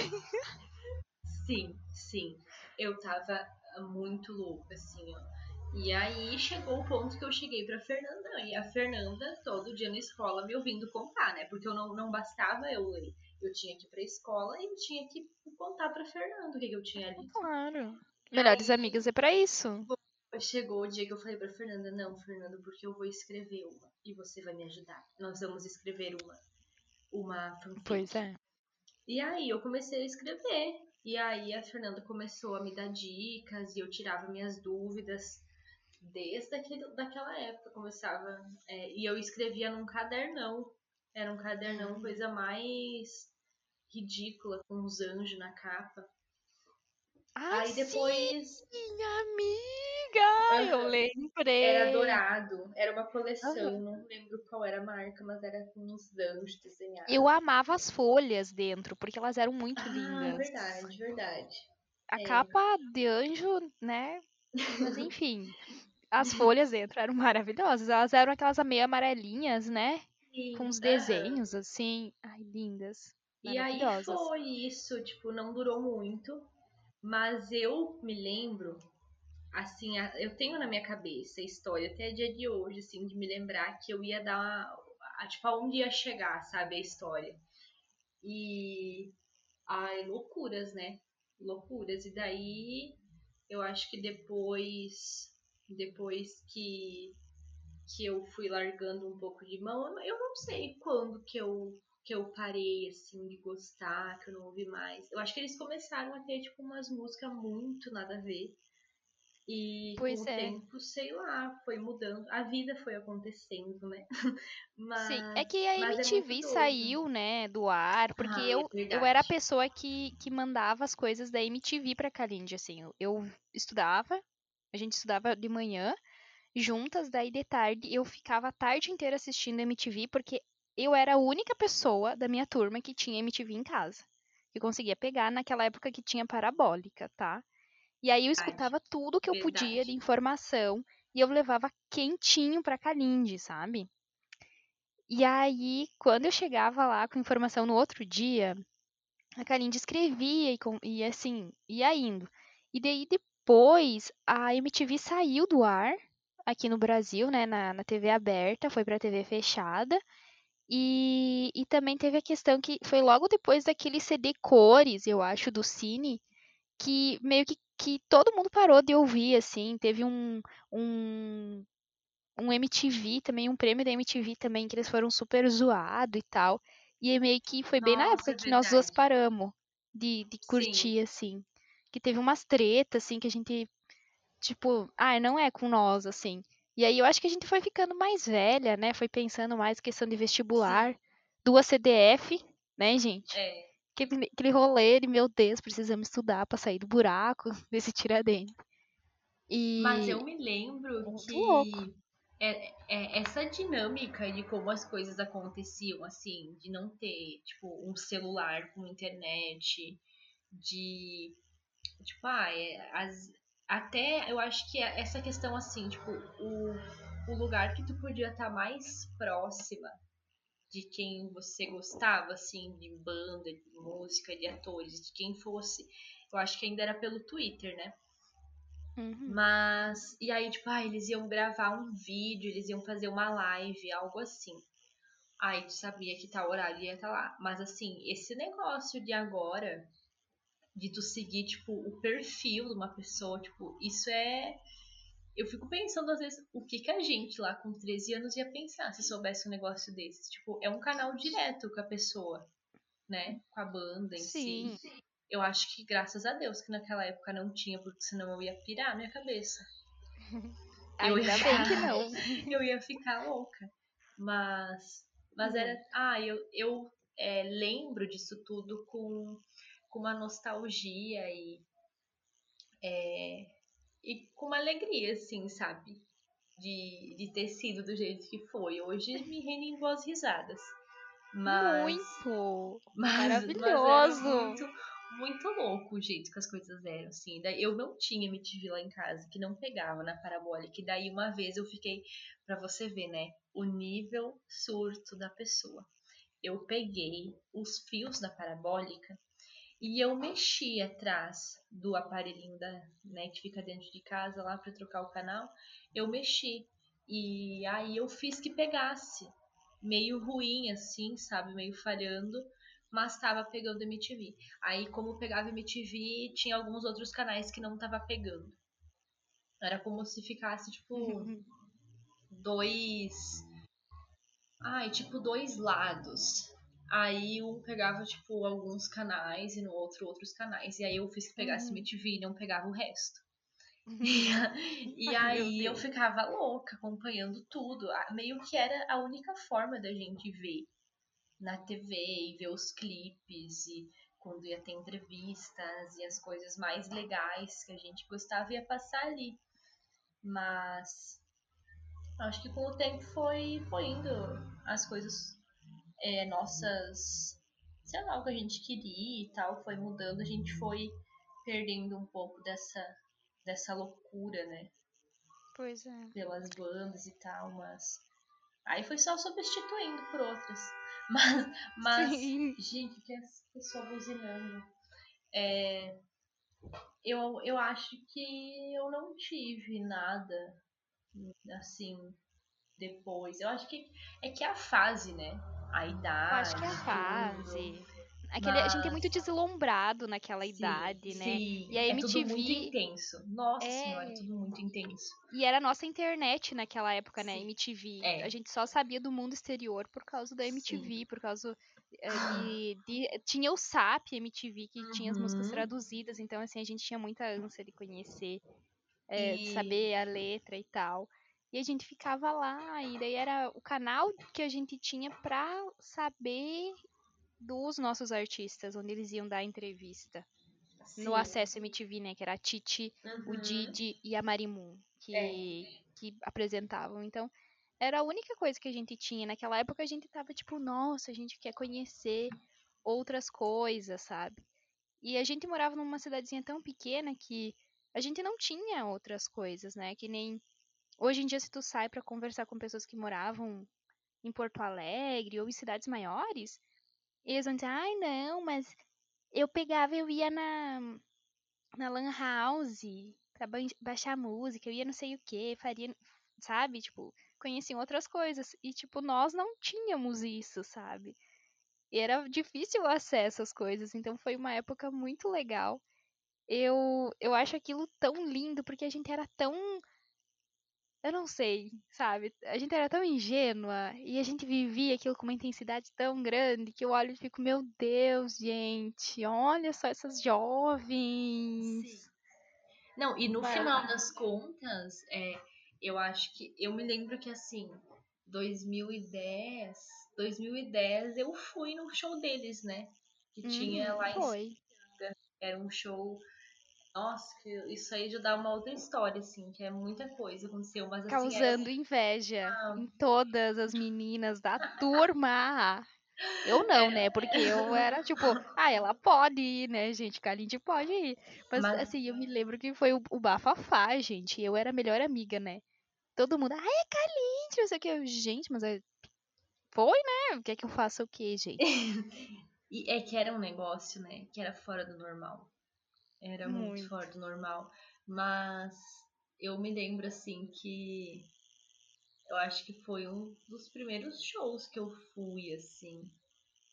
Sim, sim. Eu tava muito louca, assim, ó. E aí chegou o ponto que eu cheguei pra Fernanda. E a Fernanda, todo dia na escola, me ouvindo contar, né? Porque eu não, não bastava eu ler. Eu tinha que ir pra escola e eu tinha que contar pra Fernanda o que, que eu tinha lido. Claro. Melhores Aí- amigas é para isso. chegou o dia que eu falei pra Fernanda, não, Fernanda, porque eu vou escrever uma e você vai me ajudar. Nós vamos escrever uma, uma fanfic. Pois é. E aí eu comecei a escrever. E aí a Fernanda começou a me dar dicas e eu tirava minhas dúvidas desde aquele, daquela época. Começava. É, e eu escrevia num cadernão. Era um cadernão, Hum. coisa mais ridícula, com uns anjos na capa. Ah, aí depois sim, amiga! Eu Aham. lembrei. era dourado. Era uma coleção, Aham. não lembro qual era a marca, mas era com uns anjos desenhados. Eu amava as folhas dentro, porque elas eram muito Ah, lindas. verdade, verdade. A É. capa de anjo, né? Mas enfim, as folhas dentro eram maravilhosas. Elas eram aquelas meio amarelinhas, né? Com uns aham. desenhos assim. Ai, lindas. E aí foi isso, tipo, não durou muito, mas eu me lembro, assim, eu tenho na minha cabeça a história até dia de hoje, assim, de me lembrar que eu ia dar uma, a- tipo, aonde ia chegar, sabe, a história. E, ai, loucuras, né? Loucuras. E daí, eu acho que depois, depois que que eu fui largando um pouco de mão, eu- eu não sei quando que eu que eu parei assim de gostar, que eu não ouvi mais. Eu acho que eles começaram a ter tipo umas músicas muito nada a ver. E Pois com o é. tempo, sei lá, foi mudando. A vida foi acontecendo, né? (laughs) Mas, Sim, é que a é MTV doido. saiu, né, do ar, porque Ah, é eu, eu verdade. era a pessoa que, que mandava as coisas da MTV pra Kalindi, assim. Eu, eu estudava, a gente estudava de manhã, juntas, daí de tarde eu ficava a tarde inteira assistindo MTV, porque eu era a única pessoa da minha turma que tinha MTV em casa. Que conseguia pegar naquela época que tinha parabólica, tá? E aí eu escutava tudo que eu podia Verdade. de informação e eu levava quentinho pra Kalindi, sabe? E aí, quando eu chegava lá com informação no outro dia, a Kalindi escrevia e, com- e assim, ia indo. E daí depois a MTV saiu do ar aqui no Brasil, né, na, na TV aberta, foi pra TV fechada. E, e também teve a questão que foi logo depois daquele CD cores, eu acho, do Cine, que meio que, que todo mundo parou de ouvir, assim. Teve um, um, um MTV também, um prêmio da MTV também, que eles foram super zoados e tal. E aí meio que foi bem na Nossa, época é que nós duas paramos de, de Sim. curtir, assim. Que teve umas tretas, assim, que a gente, tipo, ah, não é com nós, assim. E aí eu acho que a gente foi ficando mais velha, né? Foi pensando mais questão de vestibular. Duas CDF, né, gente? É. Aquele, aquele rolê de, meu Deus, precisamos estudar pra sair do buraco (laughs) desse tiradentes. E... Mas eu me lembro Muito que louco. é, é essa dinâmica de como as coisas aconteciam, assim, de não ter, tipo, um celular com internet, de, tipo, ah, é, as, até eu acho que é essa questão, assim, tipo, o, o lugar que tu podia estar mais próxima de quem você gostava, assim, de banda, de música, de atores, de quem fosse, eu acho que ainda era pelo Twitter, né? Uhum. Mas, e aí, tipo, ah, eles iam gravar um vídeo, eles iam fazer uma live, algo assim. Aí tu sabia que tal horário ia estar lá. Mas assim, esse negócio de agora, de tu seguir, tipo, o perfil de uma pessoa, tipo, isso é. Eu fico pensando, às vezes, o que, que a gente lá com 13 anos ia pensar se soubesse um negócio desse. Tipo, é um canal direto com a pessoa, né? Com a banda em Sim. si. Eu acho que graças a Deus que naquela época não tinha, porque senão eu ia pirar minha cabeça. (laughs) Eu Ainda ia bem que não. (laughs) eu ia ficar louca. Mas, mas Uhum. era. Ah, eu, eu é, lembro disso tudo com, com uma nostalgia e. é, e com uma alegria, assim, sabe? De, de ter sido do jeito que foi. Hoje me rendem boas risadas. Mas, Muito. mas, Maravilhoso. Mas muito, muito louco o jeito que as coisas eram, assim. Daí eu não tinha MTV lá em casa, que não pegava na parabólica. E daí uma vez eu fiquei, pra você ver, né? O nível surto da pessoa. Eu peguei os fios da parabólica e eu mexi atrás do aparelhinho da, né, que fica dentro de casa lá pra trocar o canal. Eu mexi. E aí eu fiz que pegasse. Meio ruim, assim, sabe? Meio falhando. Mas tava pegando MTV. Aí, como pegava MTV, tinha alguns outros canais que não tava pegando. Era como se ficasse, tipo, (laughs) dois. Ai, tipo, dois lados. Aí um pegava, tipo, alguns canais e no outro outros canais. E aí eu fiz que pegasse Uhum. MTV e não pegava o resto. Uhum. (laughs) E, (laughs) aí eu ficava louca acompanhando tudo. Meio que era a única forma da gente ver na TV e ver os clipes e quando ia ter entrevistas e as coisas mais legais que a gente gostava ia passar ali. Mas acho que com o tempo foi, foi indo as coisas é, nossas, sei lá, o que a gente queria e tal, foi mudando, a gente foi perdendo um pouco dessa, dessa loucura, né? Pois é. Pelas bandas e tal, mas. Aí foi só substituindo por outras. (laughs) Mas, mas Sim. gente, que essa pessoa buzinando. É, eu, eu acho que eu não tive nada assim depois. Eu acho que é que é a fase, né? A Eu idade. acho que é a fase. Aquele, A gente é Mas- muito deslumbrado naquela Sim, idade, né? Sim, E a é tudo MTV muito intenso. Nossa é- senhora, é tudo muito intenso. E era a nossa internet naquela época, né? Sim. MTV. É. A gente só sabia do mundo exterior por causa da MTV, por causa eh, de, (gasps) de- Tinha o SAP MTV, que tinha as músicas Uhum. traduzidas, então assim, a gente tinha muita ânsia de conhecer, eh, de E- saber a letra e tal. E a gente ficava lá, e daí era o canal que a gente tinha pra saber dos nossos artistas, onde eles iam dar entrevista. No Sim. Acesso MTV, né? Que era a Titi, o Uhum. Didi e a Marimun que, É. que apresentavam. Então, era a única coisa que a gente tinha. Naquela época a gente tava tipo, nossa, a gente quer conhecer outras coisas, sabe? E a gente morava numa cidadezinha tão pequena que a gente não tinha outras coisas, né? Que nem hoje em dia se tu sai pra conversar com pessoas que moravam em Porto Alegre ou em cidades maiores, eles vão dizer, ai não, mas eu pegava, eu ia na, na Lan House pra baixar música, eu ia não sei o que, faria, sabe? Tipo, conheciam outras coisas. E, tipo, nós não tínhamos isso, sabe? E era difícil o acesso às coisas, então foi uma época muito legal. Eu, eu acho aquilo tão lindo, porque a gente era tão. Eu não sei, sabe? A gente era tão ingênua e a gente vivia aquilo com uma intensidade tão grande que eu olho e fico, meu Deus, gente, olha só essas jovens. Sim. Não, e no Vai. final das contas, é, eu acho que. Eu me lembro que assim, 2010. 2010 eu fui no show deles, né? Que tinha Uhum, lá em foi. Era um show. Nossa, isso aí já dá uma outra história, assim, que é muita coisa aconteceu, mas assim, Causando inveja Ah. em todas as meninas da turma. Eu não, né? Porque eu era tipo, ah, ela pode ir, né, gente? Kalindi pode ir. Mas, Mas- assim, eu me lembro que foi o, o bafafá, gente. Eu era a melhor amiga, né? Todo mundo, ah, é Kalindi, não sei o que. Eu, gente, mas é... foi, né? O que é que eu faço o quê, gente? (laughs) E é que era um negócio, né? Que era fora do normal. Era muito, Muito. fora do normal. Mas eu me lembro, assim, que eu acho que foi um dos primeiros shows que eu fui, assim.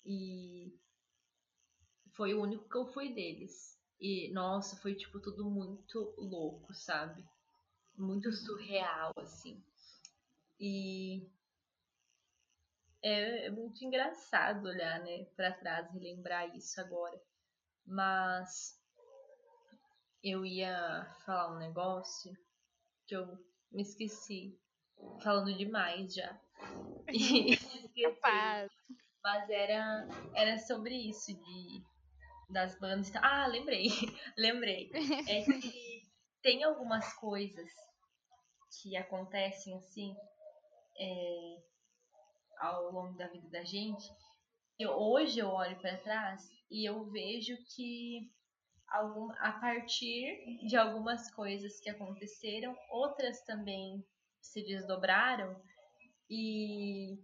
E foi o único que eu fui deles. E, nossa, foi, tipo, tudo muito louco, sabe? Muito surreal, assim. E é, é muito engraçado olhar, né, pra trás e lembrar isso agora. Mas eu ia falar um negócio que eu me esqueci. Falando demais já. (laughs) E (laughs) esqueci. Mas era, era sobre isso, de das bandas e. Ah, lembrei. (laughs) lembrei. É que tem algumas coisas que acontecem assim é, ao longo da vida da gente. Eu, hoje eu olho para trás e eu vejo que algum, a partir de algumas coisas que aconteceram, outras também se desdobraram e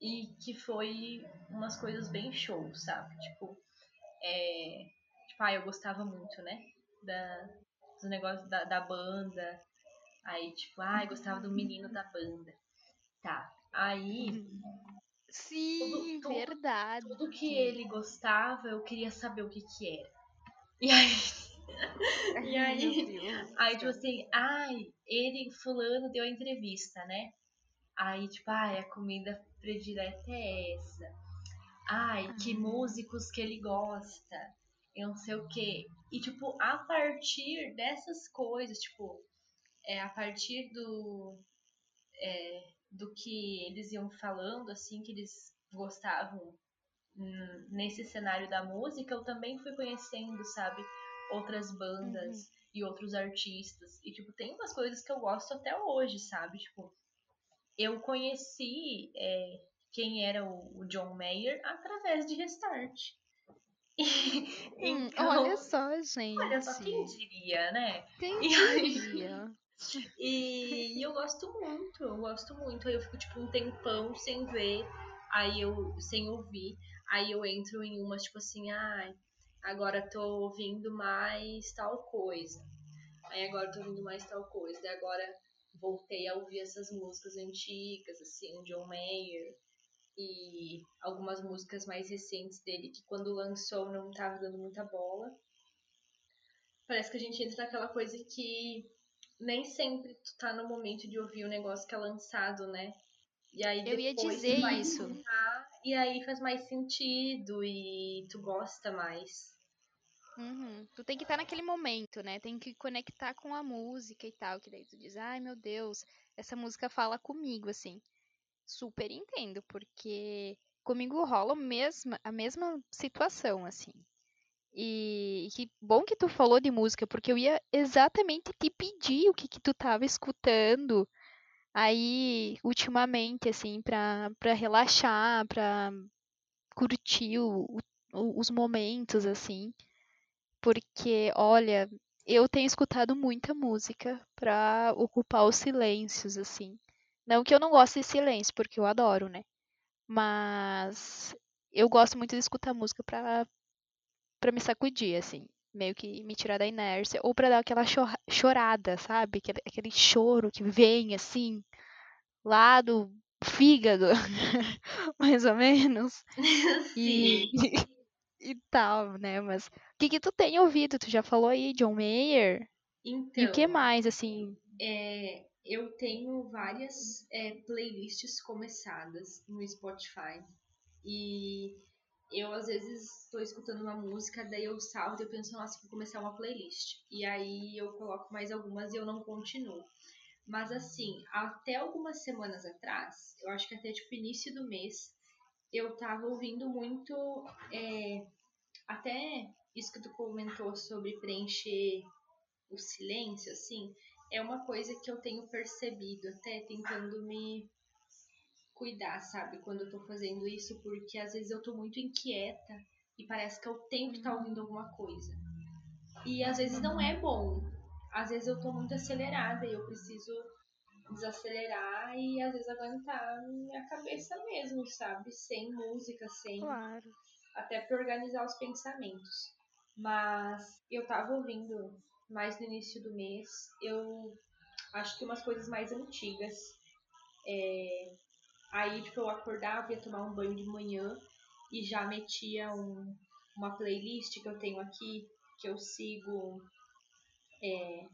e que foi umas coisas bem show, sabe? Tipo, é, tipo, ah, eu gostava muito, né? Da, do negócio da, da banda. Aí, tipo, ah, eu gostava do menino da banda. Tá. Aí, Sim, tudo- verdade. tudo que ele gostava, eu queria saber o que que era. E aí, e aí, aí tipo assim, ai, ele, fulano, deu a entrevista, né? Aí, tipo, ai, a comida predileta é essa. Ai, que Ah. músicos que ele gosta. Eu não sei o quê. E, tipo, a partir dessas coisas, tipo, é, a partir do, é, do que eles iam falando, assim, que eles gostavam nesse cenário da música, eu também fui conhecendo, sabe, outras bandas Uhum. e outros artistas. E, tipo, tem umas coisas que eu gosto até hoje, sabe? Tipo, eu conheci é, quem era o, o John Mayer através de Restart. (laughs) Hum, então, olha só, gente. olha só, quem diria, né? Quem diria? (laughs) E, e eu gosto muito, eu gosto muito. Aí eu fico tipo um tempão sem ver, aí eu sem ouvir. Aí eu entro em umas tipo assim, ai, agora tô ouvindo mais tal coisa. Aí agora tô ouvindo mais tal coisa. Daí agora voltei a ouvir essas músicas antigas, assim, John Mayer e algumas músicas mais recentes dele que quando lançou não tava dando muita bola. Parece que a gente entra naquela coisa que nem sempre tu tá no momento de ouvir o negócio que é lançado, né? E aí Eu ia depois dizer tu vai isso. escutar, e aí faz mais sentido e tu gosta mais. Uhum. Tu tem que estar naquele momento, né? Tem que conectar com a música e tal. Que daí tu diz, ai meu Deus, essa música fala comigo, assim. Super entendo, porque comigo rola o mesma, a mesma situação, assim. E que bom que tu falou de música, porque eu ia exatamente te pedir o que, que tu tava escutando aí ultimamente, assim, pra, pra relaxar, pra curtir o- o- os momentos, assim. Porque, olha, eu tenho escutado muita música pra ocupar os silêncios, assim. Não que eu não goste de silêncio, porque eu adoro, né? Mas eu gosto muito de escutar música pra, pra me sacudir, assim. Meio que me tirar da inércia. Ou pra dar aquela chorada, sabe? Aquele, aquele choro que vem, assim, lá do fígado, (laughs) mais ou menos. (laughs) E, (laughs) e tal, né? Mas o que que tu tem ouvido? Tu já falou aí, John Mayer? Então, E o que mais, assim? é, eu tenho várias é, playlists começadas no Spotify. E eu, às vezes, estou escutando uma música, daí eu salvo e eu penso, nossa, vou começar uma playlist. E aí eu coloco mais algumas e eu não continuo. Mas, assim, até algumas semanas atrás, eu acho que até tipo início do mês, eu tava ouvindo muito. é, até isso que tu comentou sobre preencher o silêncio, assim, é uma coisa que eu tenho percebido, até tentando me cuidar, sabe, quando eu tô fazendo isso, porque às vezes eu tô muito inquieta e parece que eu tenho que estar ouvindo alguma coisa. E às vezes não é bom. Às vezes eu tô muito acelerada e eu preciso desacelerar e às vezes aguentar minha cabeça mesmo, sabe? Sem música, sem Claro. até para organizar os pensamentos. Mas eu tava ouvindo mais no início do mês, eu acho que umas coisas mais antigas. É, aí, tipo, eu acordava, ia tomar um banho de manhã e já metia um, uma playlist que eu tenho aqui, que eu sigo. É,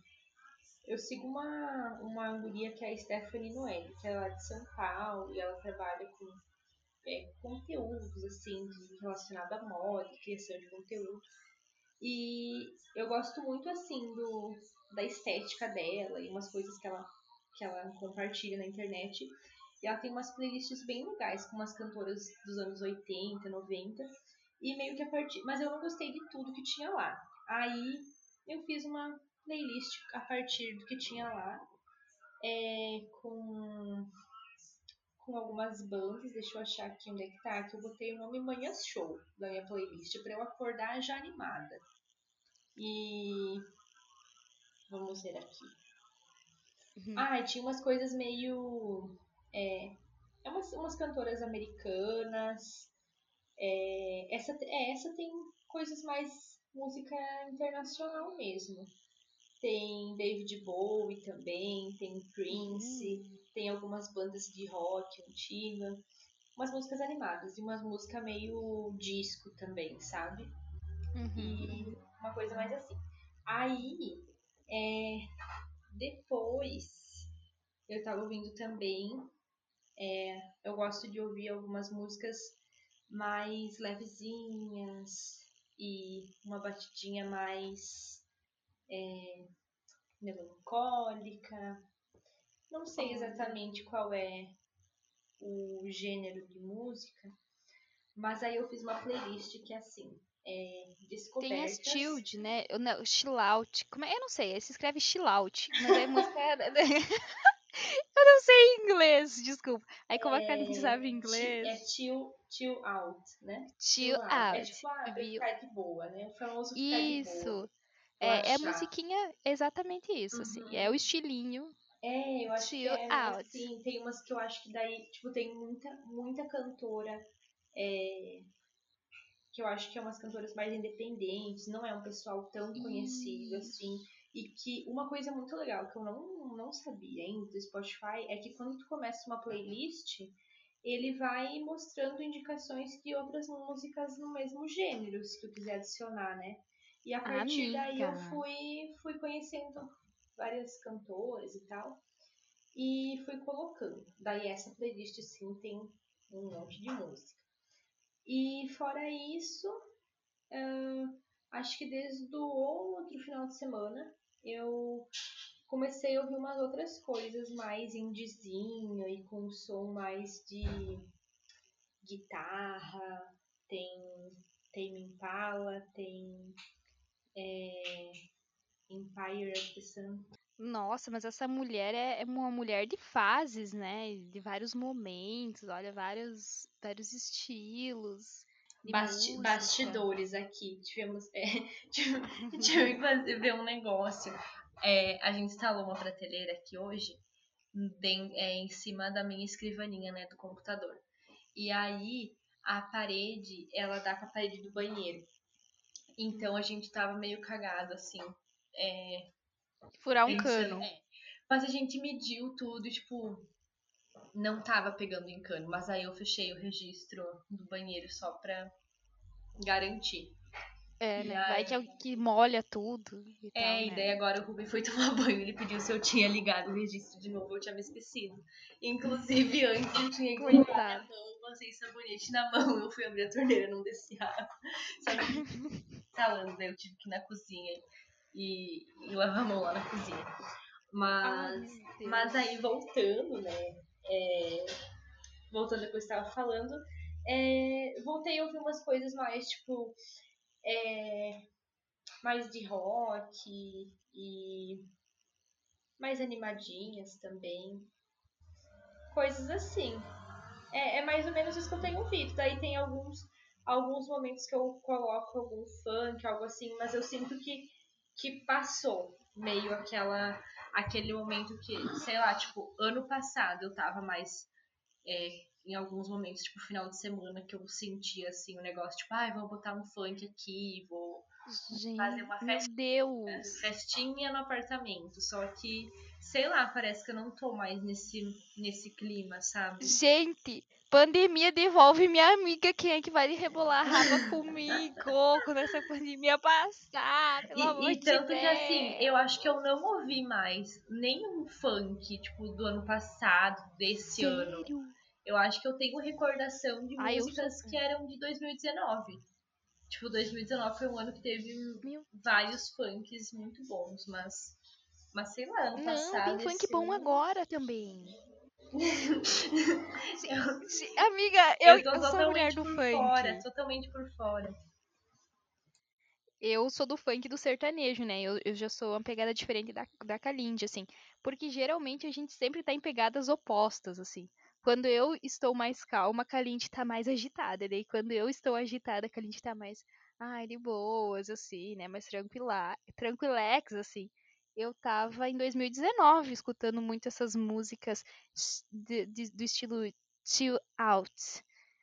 eu sigo uma, uma guria que é a Stephanie Noelle, que é de São Paulo e ela trabalha com é, conteúdos assim de- relacionado à moda, criação de conteúdo. E eu gosto muito assim do da estética dela e umas coisas que ela que ela compartilha na internet. E ela tem umas playlists bem legais com umas cantoras dos anos 80, 90 e meio que a partir, mas eu não gostei de tudo que tinha lá. Aí eu fiz uma playlist a partir do que tinha lá, é, com com algumas bandas, deixa eu achar aqui onde é que tá, que eu botei o nome Manhãs Show da minha playlist pra eu acordar já animada. E vamos ver aqui. Uhum. Ah, tinha umas coisas meio é, é umas, umas cantoras americanas. É, essa, é, essa tem coisas mais música internacional mesmo. Tem David Bowie também, tem Prince, Hum. tem algumas bandas de rock antiga, umas músicas animadas e umas músicas meio disco também, sabe? Uhum. E uma coisa mais assim. Aí, é, depois, eu tava ouvindo também. É, eu gosto de ouvir algumas músicas mais levezinhas e uma batidinha mais é, melancólica. Não sei exatamente qual é o gênero de música, mas aí eu fiz uma playlist que é assim, é, Tem a Stild, né? Eu, não, chill out. Como é? Eu não sei, se escreve chill out, mas é música. (laughs) (laughs) eu não sei inglês, desculpa. Aí como é, a gente sabe inglês? É chill, chill out, né? Chill, chill out. out. É tipo, ah, ficar de boa, né? O famoso ficar isso. de boa. É, é a musiquinha exatamente isso, uhum. assim. É o estilinho. É, eu acho que é, out. assim, tem umas que eu acho que daí, tipo, tem muita, muita cantora é, que eu acho que é umas cantoras mais independentes, não é um pessoal tão conhecido assim. E que uma coisa muito legal que eu não, não sabia ainda do Spotify é que quando tu começa uma playlist, ele vai mostrando indicações de outras músicas no mesmo gênero, se tu quiser adicionar, né? E a partir Amiga. daí eu fui, fui conhecendo várias cantoras e tal. E fui colocando. Daí essa playlist sim tem um monte de música. E fora isso, uh, acho que desde o outro final de semana eu comecei a ouvir umas outras coisas mais indizinho e com som mais de guitarra, tem tem Impala, tem é, Empire of the Sun. Nossa, mas essa mulher é, é uma mulher de fases, né? De vários momentos, olha, vários, vários estilos. Basti bastidores aqui. Tivemos. É, (laughs) tive, que ver um negócio. É, a gente instalou uma prateleira aqui hoje, bem, é, em cima da minha escrivaninha, né? Do computador. E aí, a parede, ela dá com a parede do banheiro. Então a gente tava meio cagado, assim. É, Furar um cano. É. Mas a gente mediu tudo, tipo, não tava pegando em cano. Mas aí eu fechei o registro do banheiro só pra garantir. É, né? Aí... Vai que, é que molha tudo. E é, tal, e né? daí agora o Ruben foi (laughs) tomar banho. Ele pediu se eu tinha ligado o registro de novo. Eu tinha me esquecido. Inclusive, (laughs) antes eu tinha que limpar a mão. Passei sabonete na mão. Eu fui abrir a torneira, não desci água. Sabe? Falando, daí eu tive que ir na cozinha e, e lava a mão lá na cozinha. Mas, Ai, mas aí voltando, né? É, voltando ao que eu estava falando, é, voltei a ouvir umas coisas mais, tipo, é, mais de rock e mais animadinhas também. Coisas assim. É, é mais ou menos isso que eu tenho ouvido. Daí tem alguns, alguns momentos que eu coloco algum funk, algo assim, mas eu sinto que que passou meio aquela aquele momento que, sei lá, tipo, ano passado eu tava mais é, em alguns momentos, tipo, final de semana que eu sentia assim o um negócio, tipo, ai, ah, vou botar um funk aqui, vou Gente, fazer uma festinha, festinha no apartamento. Só que, sei lá, parece que eu não tô mais nesse, nesse clima, sabe? Gente, pandemia devolve minha amiga. Quem é que vai rebolar a raba (laughs) comigo quando essa pandemia passar? Pelo e, amor e tanto de que assim, eu acho que eu não ouvi mais nenhum funk, tipo, do ano passado, desse Sério? ano. Eu acho que eu tenho recordação de Ai, músicas que eram de 2019. Tipo, 2019 foi um ano que teve Meu. vários funks muito bons, mas. Mas sei lá, ano Não, passado. Tem funk bom agora também. (laughs) amiga, eu, eu, eu sou a mulher do funk. Fora, totalmente por fora. Eu sou do funk do sertanejo, né? Eu, eu já sou uma pegada diferente da, da Kalindi, assim. Porque geralmente a gente sempre tá em pegadas opostas, assim. Quando eu estou mais calma, a Kalindi tá mais agitada. Daí quando eu estou agitada, a Kalindi tá mais, ai, de boas, assim, né? Mais tranquila, tranquilex, assim eu tava em 2019 escutando muito essas músicas de, de, do estilo chill out.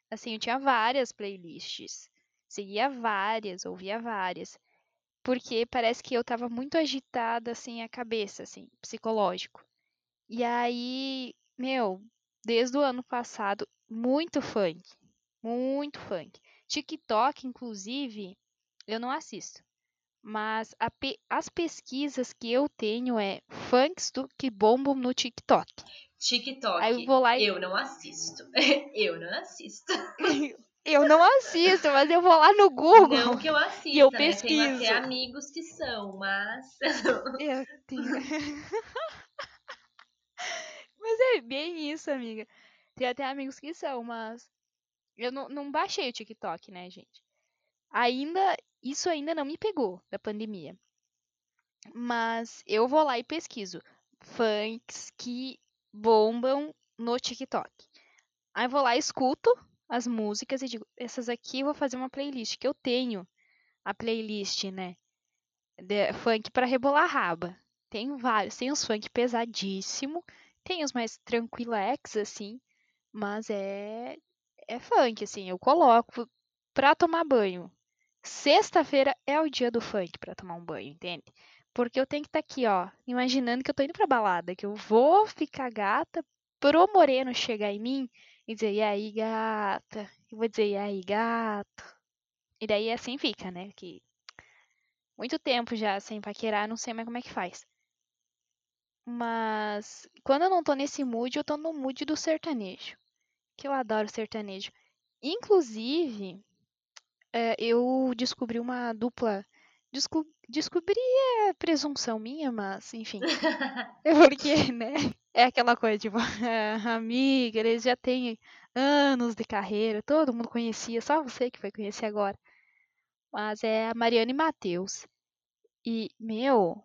Assim, eu tinha várias playlists. Seguia várias, ouvia várias. Porque parece que eu tava muito agitada, assim, a cabeça, assim, psicológico. E aí, meu, desde o ano passado, muito funk. Muito funk. TikTok, inclusive, eu não assisto. Mas pe as pesquisas que eu tenho é funks do que bombam no TikTok. TikTok. Aí eu vou lá e... Eu não assisto. (laughs) eu não assisto. (laughs) eu não assisto, mas eu vou lá no Google. Não que eu assista, e eu né? pesquiso. Tenho até amigos que são, mas. eu tenho... (laughs) mas é bem isso, amiga. Tem até amigos que são, mas. Eu não, não baixei o TikTok, né, gente? Ainda. Isso ainda não me pegou da pandemia. Mas eu vou lá e pesquiso funks que bombam no TikTok. Aí vou lá, escuto as músicas e digo, essas aqui eu vou fazer uma playlist que eu tenho. A playlist, né? De funk para rebolar raba. Tem vários, tem uns funk pesadíssimo, tem os mais tranquilex assim, mas é é funk assim, eu coloco pra tomar banho. Sexta-feira é o dia do funk para tomar um banho, entende? Porque eu tenho que estar tá aqui, ó, imaginando que eu tô indo pra balada, que eu vou ficar gata pro moreno chegar em mim e dizer, e aí, gata? Eu vou dizer, e aí, gato? E daí assim fica, né? Que muito tempo já sem paquerar, não sei mais como é que faz. Mas quando eu não tô nesse mood, eu tô no mood do sertanejo. Que eu adoro sertanejo. Inclusive, é, eu descobri uma dupla. Desco descobri é presunção minha, mas enfim. (laughs) é porque, né? É aquela coisa, tipo, (laughs) amiga, eles já têm anos de carreira, todo mundo conhecia, só você que foi conhecer agora. Mas é a Mariana e Matheus. E, meu,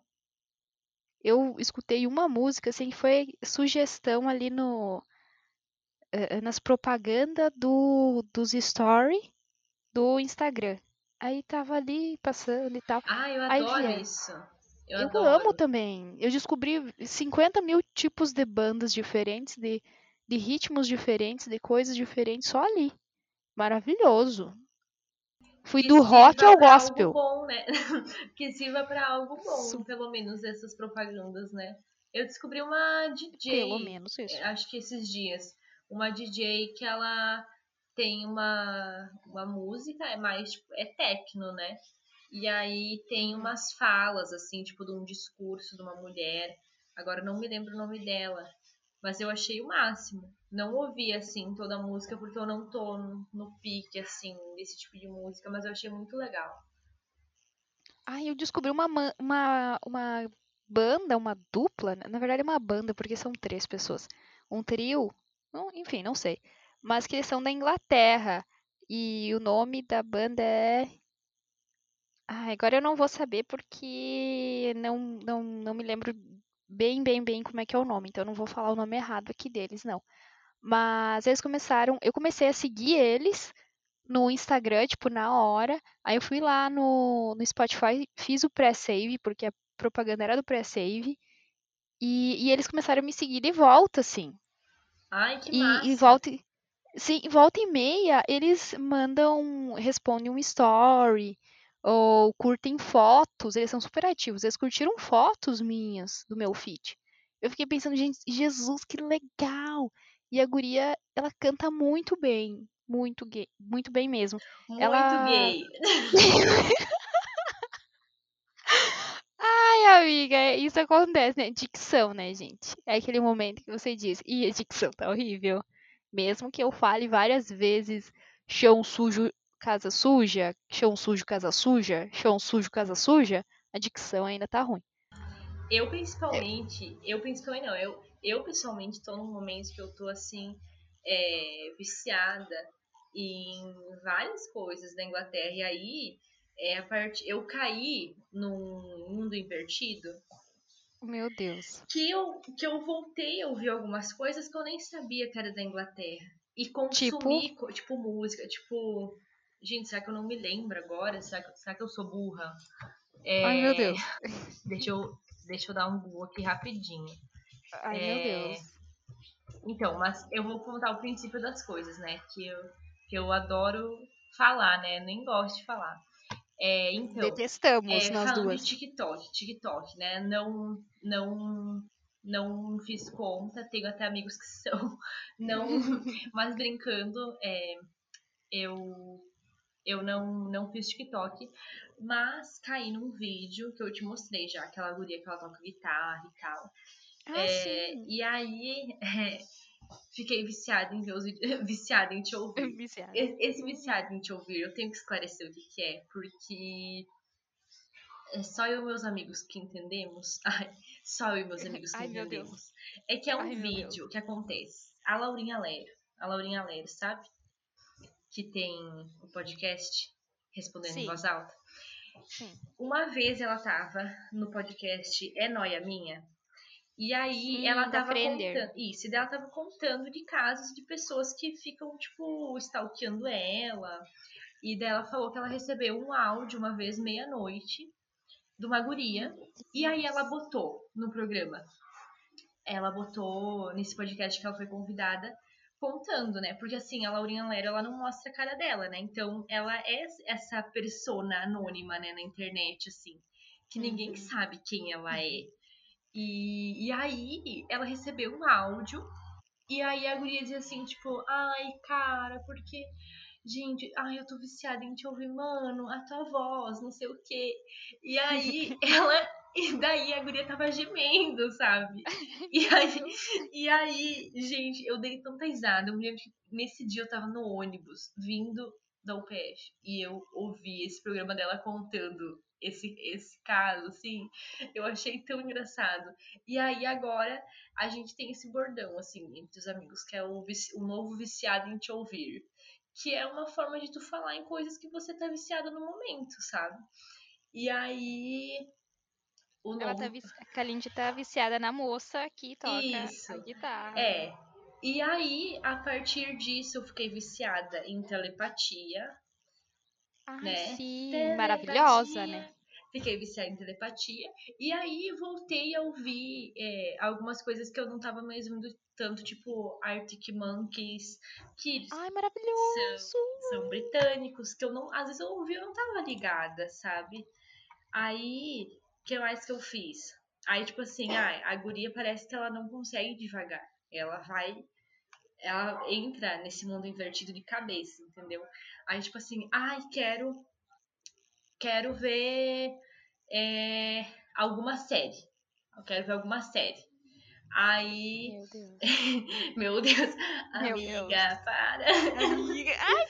eu escutei uma música, assim, que foi sugestão ali no. nas propagandas do, dos story do Instagram. Aí tava ali passando e tal. Ah, eu Aí adoro via. isso. Eu, Eu adoro. amo também. Eu descobri 50 mil tipos de bandas diferentes, de, de ritmos diferentes, de coisas diferentes só ali. Maravilhoso. Fui Que do rock ao gospel. Algo bom, né? (laughs) que sirva pra algo bom, Su- pelo menos essas propagandas, né? Eu descobri uma DJ, Pelo menos isso. eh, acho que esses dias, uma DJ que ela tem uma, uma música, é mais, tipo, é techno, né? E aí tem Uhum. umas falas, assim, tipo, de um discurso de uma mulher. Agora não me lembro o nome dela. Mas eu achei o máximo. Não ouvi, assim, toda a música, porque eu não tô no, pique, assim, desse tipo de música, mas eu achei muito legal. Ai, eu descobri uma, ma- uma, uma banda, uma dupla, né? na verdade é uma banda, porque são três pessoas. Um trio, enfim, não sei. Mas que eles são da Inglaterra. E o nome da banda é. Ai, agora eu não vou saber porque não, não, não me lembro bem, bem, bem como é que é o nome. Então eu não vou falar o nome errado aqui deles, não. Mas eles começaram. Eu comecei a seguir eles no Instagram, tipo, na hora. Aí eu fui lá no, no Spotify, fiz o pré-save, porque a propaganda era do pré-save. E, e eles começaram a me seguir de volta, assim. Ai, que E, massa! e volta, sim, volta e meia, eles mandam, respondem um story, ou curtem fotos, eles são super ativos. Eles curtiram fotos minhas do meu feed. Eu fiquei pensando, gente, Jesus, que legal! E a guria, ela canta muito bem, muito gay, muito bem mesmo. Muito ela- gay. Ai, amiga, isso acontece, né? Dicção, né, gente? É aquele momento que você diz, ih, a dicção tá horrível. Mesmo que eu fale várias vezes chão sujo, casa suja, chão sujo, casa suja, chão sujo, casa suja, a dicção ainda tá ruim. Eu principalmente, eu principalmente não, eu, eu pessoalmente tô num momento que eu tô assim, é, viciada em várias coisas da Inglaterra. E aí, é, a parte, eu caí num mundo invertido Meu Deus. que eu, que eu voltei a ouvir algumas coisas que eu nem sabia que era da Inglaterra. E consumi, tipo, tipo música, tipo. Gente, será que eu não me lembro agora? Será que, será que eu sou burra? É, Ai, meu Deus. (laughs) Deixa eu, deixa eu dar um Google aqui rapidinho. Ai, É, meu Deus. Então, mas eu vou contar o princípio das coisas, né? Que eu, que eu adoro falar, né? Nem gosto de falar. É, então, Detestamos é, nós duas. de TikTok, TikTok, né? Não, não, não fiz conta, tenho até amigos que (laughs) são, não, (laughs) mas brincando, é, eu, Eu não, não fiz TikTok, mas caí num vídeo que eu te mostrei já, aquela guria que ela toca guitarra e tal. Ah, É, e aí, é, (laughs) fiquei viciada em ver os (laughs) viciada em te ouvir. Viciada. Esse viciado em te ouvir, eu tenho que esclarecer o que, que é, porque é só eu e meus amigos que entendemos. (laughs) Ai, só eu e meus amigos que Ai, entendemos. É que é um Ai, vídeo que acontece. A Laurinha Lero, a Laurinha Lero, sabe? Que tem o podcast Respondendo Sim. em Voz Alta. Sim. Uma vez ela tava no podcast É Noia Minha. E aí Sim, ela da tava contando. Isso, e daí ela tava contando de casos de pessoas que ficam, tipo, stalkeando ela. E daí ela falou que ela recebeu um áudio uma vez, meia-noite, de uma guria. E aí ela botou no programa. Ela botou nesse podcast que ela foi convidada, contando, né? Porque assim, a Laurinha Lero, ela não mostra a cara dela, né? Então, ela é essa persona anônima, né, na internet, assim, que ninguém Uhum. sabe quem ela é. E, e aí, ela recebeu um áudio, e aí a guria dizia assim, tipo, ai, cara, porque. Gente, ai, eu tô viciada em te ouvir, mano, a tua voz, não sei o quê. E aí, (laughs) ela. E daí a guria tava gemendo, sabe? E aí, e aí, gente, eu dei tanta risada. Eu me lembro que nesse dia eu tava no ônibus, vindo da UPF. E eu ouvi esse programa dela contando esse, esse caso, assim. Eu achei tão engraçado. E aí, agora, a gente tem esse bordão, assim, entre os amigos, que é o, o novo viciado em te ouvir. Que é uma forma de tu falar em coisas que você tá viciado no momento, sabe? E aí. O Ela novo tá vici... A Kalindi tá viciada na moça que toca Isso. a guitarra. É. E aí, a partir disso, eu fiquei viciada em telepatia. Né? sim. Telepatia. Maravilhosa, né? Fiquei viciada em telepatia. E aí, voltei a ouvir é, algumas coisas que eu não tava mais ouvindo tanto, tipo Arctic Monkeys, que Ai, maravilhoso. são britânicos, que eu não. Às vezes eu ouvi eu não tava ligada, sabe? Aí, o que mais que eu fiz? Aí, tipo assim, ai, a guria parece que ela não consegue devagar. Ela vai. Ela entra nesse mundo invertido de cabeça, entendeu? Aí, tipo assim, ai, quero. Quero ver é, alguma série. Eu quero ver alguma série. Aí, Meu Deus. (laughs) meu Deus, Meu amiga, Deus. para. Amiga. (laughs) Ai,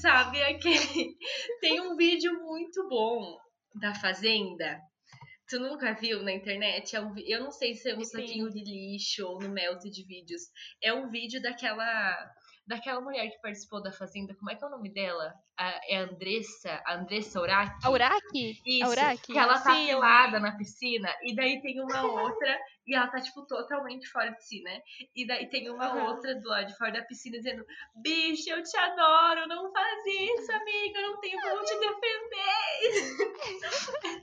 Sabe aquele. (laughs) Tem um vídeo muito bom da Fazenda. Tu nunca viu na internet? É um Eu não sei se é um Sim. saquinho de lixo ou no Melt de vídeos. É um vídeo daquela. Daquela mulher que participou da Fazenda. Como é que é o nome dela? A- é Andressa? A Andressa Urach? a Uraki? Isso, a Uraki? que ela tá Sim. pelada na piscina, e daí tem uma outra, e ela tá, tipo, totalmente fora de si, né? E daí tem uma Aham. outra do lado de fora da piscina dizendo: Bicho, eu te adoro, não faz isso, amiga, eu não tenho como te defender.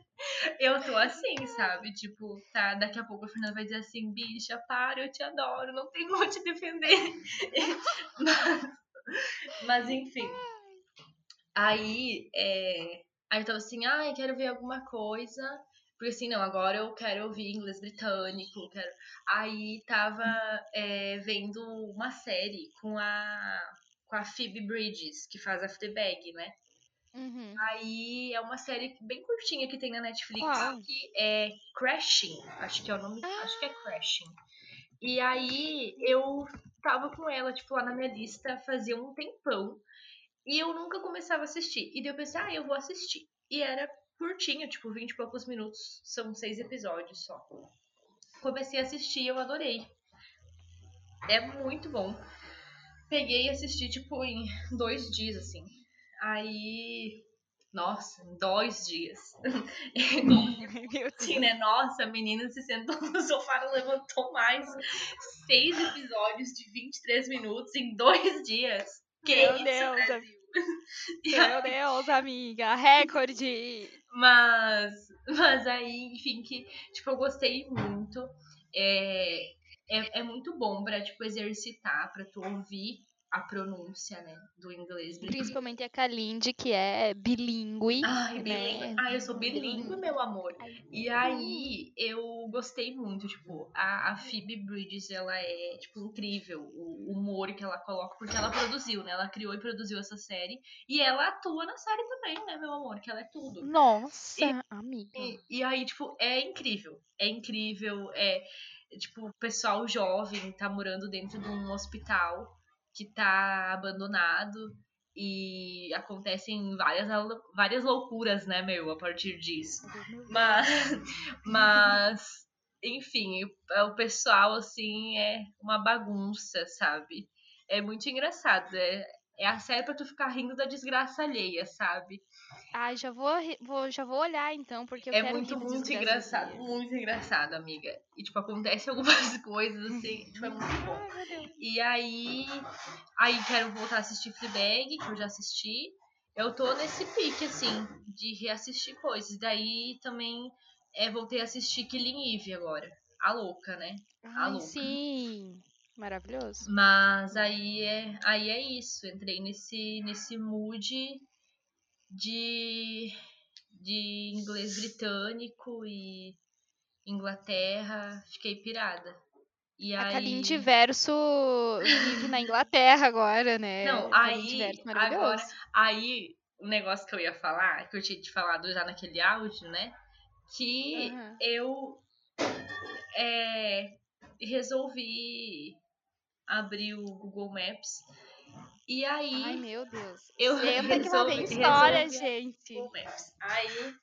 (laughs) eu tô assim, sabe? Tipo, tá, daqui a pouco a Fernanda vai dizer assim: Bicha, para, eu te adoro, não tenho como te defender. (laughs) mas, mas, enfim. Aí, é, aí eu tava assim, ai, quero ver alguma coisa. Porque assim, não, agora eu quero ouvir inglês britânico, quero. Aí tava é, vendo uma série com a com a Phoebe Bridges, que faz a Fleabag, né? Uhum. Aí é uma série bem curtinha que tem na Netflix, que é Crashing, acho que é o nome, acho que é Crashing. E aí eu tava com ela, tipo, lá na minha lista fazia um tempão. E eu nunca começava a assistir. E daí eu pensei, ah, eu vou assistir. E era curtinho, tipo, 20 e poucos minutos. São seis episódios só. Comecei a assistir eu adorei. É muito bom. Peguei e assisti, tipo, em dois dias, assim. Aí. Nossa, em dois dias. Assim, né? Nossa, a menina se sentou no sofá, não levantou mais. Seis episódios de 23 minutos em dois dias. Que Meu isso, Deus, Brasil? (laughs) Meu Deus, amiga. Recorde. Mas, mas aí, enfim, que, tipo, eu gostei muito. É, é, é muito bom pra, tipo, exercitar, pra tu ouvir a pronúncia, né, do inglês. Principalmente a Kalindi, que é bilíngue. Ai, né? bilíngue. Ai, eu sou bilíngue, meu amor. E aí, eu gostei muito, tipo, a, a Phoebe Bridges, ela é, tipo, incrível o humor que ela coloca, porque ela produziu, né? Ela criou e produziu essa série. E ela atua na série também, né, meu amor? Que ela é tudo. Nossa, E- amiga. E, e aí, tipo, é incrível. É incrível. É, tipo, o pessoal jovem tá morando dentro de um hospital que tá abandonado. E acontecem várias, várias loucuras, né, meu, a partir disso. Mas, (laughs) mas enfim, o, o pessoal, assim, é uma bagunça, sabe? É muito engraçado. É, é a série pra tu ficar rindo da desgraça alheia, sabe? Ai, já vou, vou, já vou olhar então, porque eu é quero muito, muito engraçado. alheia. Muito engraçado, amiga. E, tipo, acontece (laughs) algumas coisas, assim, tipo, é (laughs) muito bom. E aí, aí quero voltar a assistir Fleabag, que eu já assisti. Eu tô nesse pique, assim, de reassistir coisas. Daí também é, voltei a assistir Killing Eve agora. A louca, né? A Ai, louca. sim. Maravilhoso. Mas aí é, aí é isso. Entrei nesse, nesse mood de, de inglês britânico e Inglaterra. Fiquei pirada. E A aí... Kalindi Verso vive na Inglaterra agora, né? Não, aí, agora, aí, o negócio que eu ia falar, que eu tinha te falado já naquele áudio, né? Que Aham. eu é, resolvi abrir o Google Maps. E aí, Ai, meu Deus. eu Senta que lá resolvi- história, resolvi- gente. Google Maps. Aí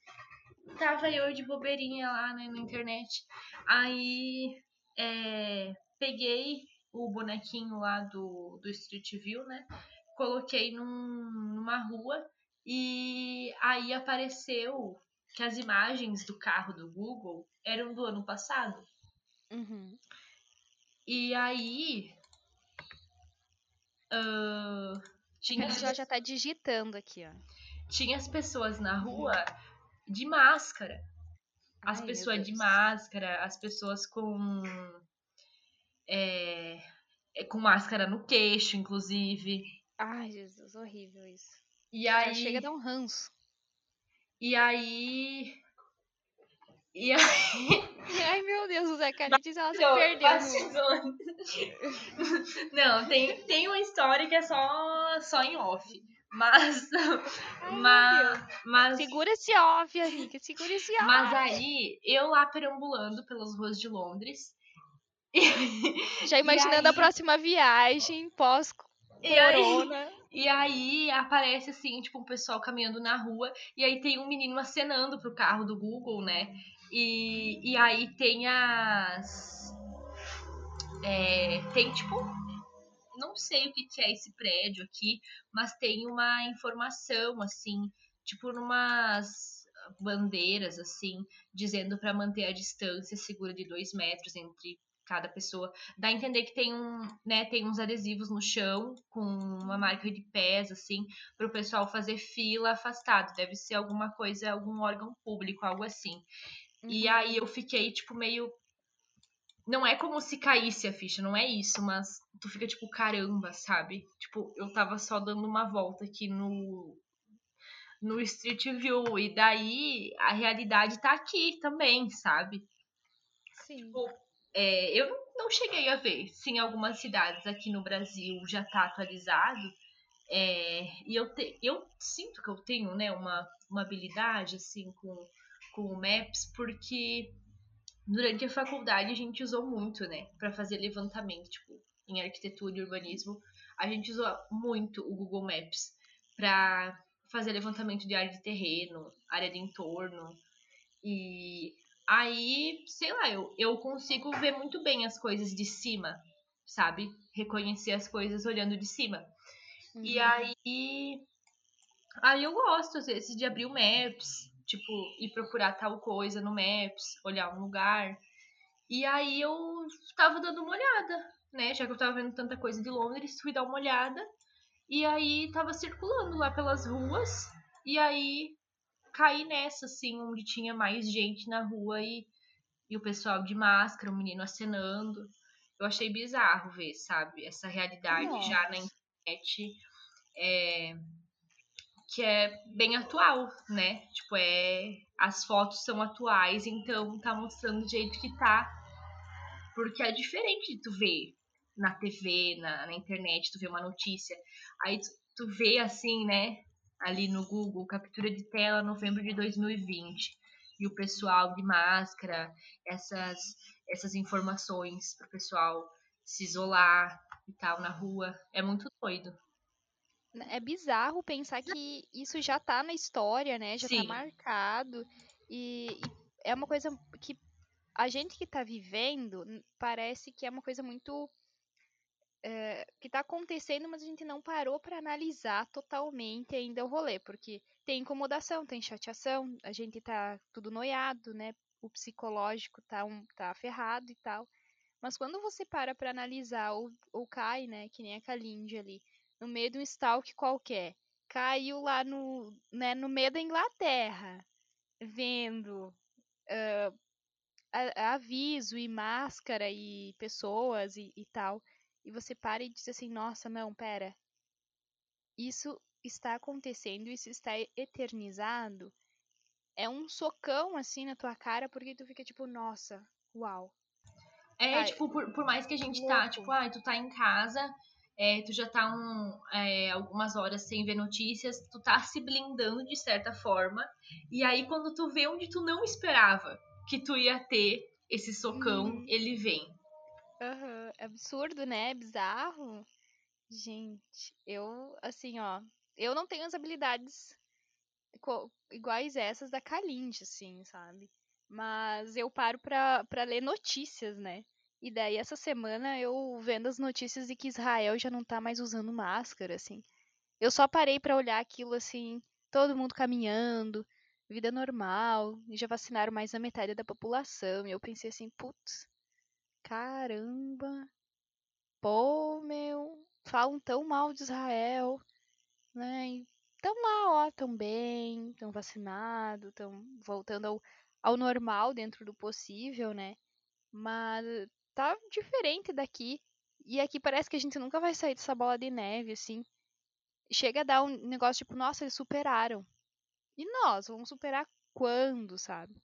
tava eu de bobeirinha lá né, na internet. Aí é, peguei o bonequinho lá do, do Street View, né? Coloquei num- numa rua e aí apareceu que as imagens do carro do Google eram do ano passado. Uhum. E aí. Ah, tinha, A gente já tá digitando aqui, ó. tinha as pessoas na rua de máscara. As Ai, pessoas de máscara, as pessoas com. é, é, com máscara no queixo, inclusive. Ai, Jesus, horrível isso. E Já aí. chega a dar um ranço. E aí. E aí. (laughs) Ai, meu Deus, o Zé Carides, ela se perdeu. Não, tem, tem uma história que é só, só em off. Mas. Ai, mas, mas, Segura esse off, amiga. Segura esse off. mas aí, eu lá perambulando pelas ruas de Londres. (laughs) E, Já imaginando a aí- próxima viagem, pós-corona. e aí, e aí aparece assim, tipo, um pessoal caminhando na rua. E aí tem um menino acenando pro carro do Google, né? E, e aí tem as. é, tem tipo. Não sei o que, que é esse prédio aqui, mas tem uma informação, assim, tipo, numas bandeiras, assim, dizendo para manter a distância segura de dois metros entre cada pessoa. Dá a entender que tem um, né, tem uns adesivos no chão com uma marca de pés, assim, para o pessoal fazer fila afastado. Deve ser alguma coisa, algum órgão público, algo assim. E Uhum. aí eu fiquei, tipo, meio. Não é como se caísse a ficha, não é isso, mas tu fica tipo, caramba, sabe? Tipo, eu tava só dando uma volta aqui no. No Street View. E daí a realidade tá aqui também, sabe? Sim. É, eu não, cheguei a ver se em algumas cidades aqui no Brasil já tá atualizado. É, e eu, te, eu sinto que eu tenho né, uma, uma habilidade assim com, com o Maps, porque durante a faculdade a gente usou muito, né, para fazer levantamento, tipo, em arquitetura e urbanismo, a gente usou muito o Google Maps para fazer levantamento de área de terreno, área de entorno. E aí, sei lá, eu, eu consigo ver muito bem as coisas de cima, sabe? Reconhecer as coisas olhando de cima. E Uhum. aí. Aí eu gosto, às vezes, de abrir o Maps, tipo, ir procurar tal coisa no Maps, olhar um lugar. E aí eu tava dando uma olhada, né? Já que eu tava vendo tanta coisa de Londres, fui dar uma olhada. E aí tava circulando lá pelas ruas. E aí caí nessa, assim, onde tinha mais gente na rua e, e o pessoal de máscara, o menino acenando. Eu achei bizarro ver, sabe? Essa realidade já na Nossa. internet é, que é bem atual, né? Tipo, é as fotos são atuais, então tá mostrando do jeito que tá. Porque é diferente de tu ver na TV, na, na internet, tu vê uma notícia, aí tu, tu vê assim, né? Ali no Google, captura de tela novembro de 2020. E o pessoal de máscara, essas, essas informações pro pessoal se isolar e tal na rua. É muito doido. É bizarro pensar que isso já tá na história, né? Já tá Sim. tá marcado. E, e, é uma coisa que a gente que tá vivendo parece que é uma coisa muito. É, que tá acontecendo, mas a gente não parou para analisar totalmente ainda o rolê, porque tem incomodação, tem chateação, a gente tá tudo noiado, né? O psicológico tá, um, tá ferrado e tal. Mas quando você para pra analisar, ou, ou cai, né? Que nem a Kalindi ali no meio de um stalk qualquer, caiu lá no, né, no meio da Inglaterra, vendo uh, a, aviso e máscara e pessoas e, e tal, e você para e diz assim, nossa, não, pera, isso está acontecendo, isso está eternizado, é um socão assim na tua cara, porque tu fica tipo, nossa, uau. É, Ai, tipo, por, por mais que a gente tá, louco. tá, tipo, ah, tu tá em casa é, tu já tá um, é, algumas horas sem ver notícias, tu tá se blindando de certa forma, e aí quando tu vê onde tu não esperava que tu ia ter esse socão, uhum. ele vem. Uhum. É absurdo, né? É bizarro. Gente, eu, assim, ó, eu não tenho as habilidades iguais essas da Kalinde, assim, sabe? Mas eu paro pra, pra ler notícias, né? E daí essa semana eu vendo as notícias de que Israel já não tá mais usando máscara, assim. Eu só parei para olhar aquilo assim, todo mundo caminhando, vida normal, e já vacinaram mais da metade da população. E eu pensei assim, putz, caramba. Pô, meu, falam tão mal de Israel, né? E tão lá, ó, tão bem, tão vacinado, tão voltando ao, ao normal dentro do possível, né? Mas tá diferente daqui. E aqui parece que a gente nunca vai sair dessa bola de neve, assim. Chega a dar um negócio tipo, nossa, eles superaram. E nós, vamos superar quando, sabe?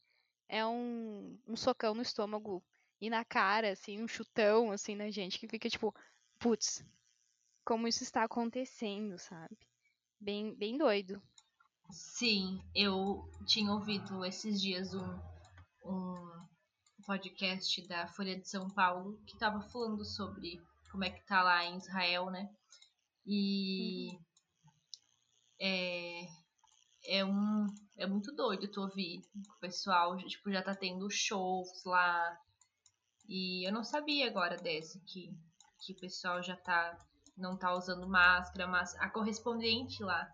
É um, um socão no estômago e na cara, assim, um chutão, assim, na gente, que fica tipo, putz, como isso está acontecendo, sabe? Bem, bem doido. Sim, eu tinha ouvido esses dias um, um podcast da Folha de São Paulo que estava falando sobre como é que tá lá em Israel, né? E uhum. é, é um é muito doido tu ouvir o pessoal tipo já tá tendo shows lá e eu não sabia agora desse que que o pessoal já tá não tá usando máscara, mas a correspondente lá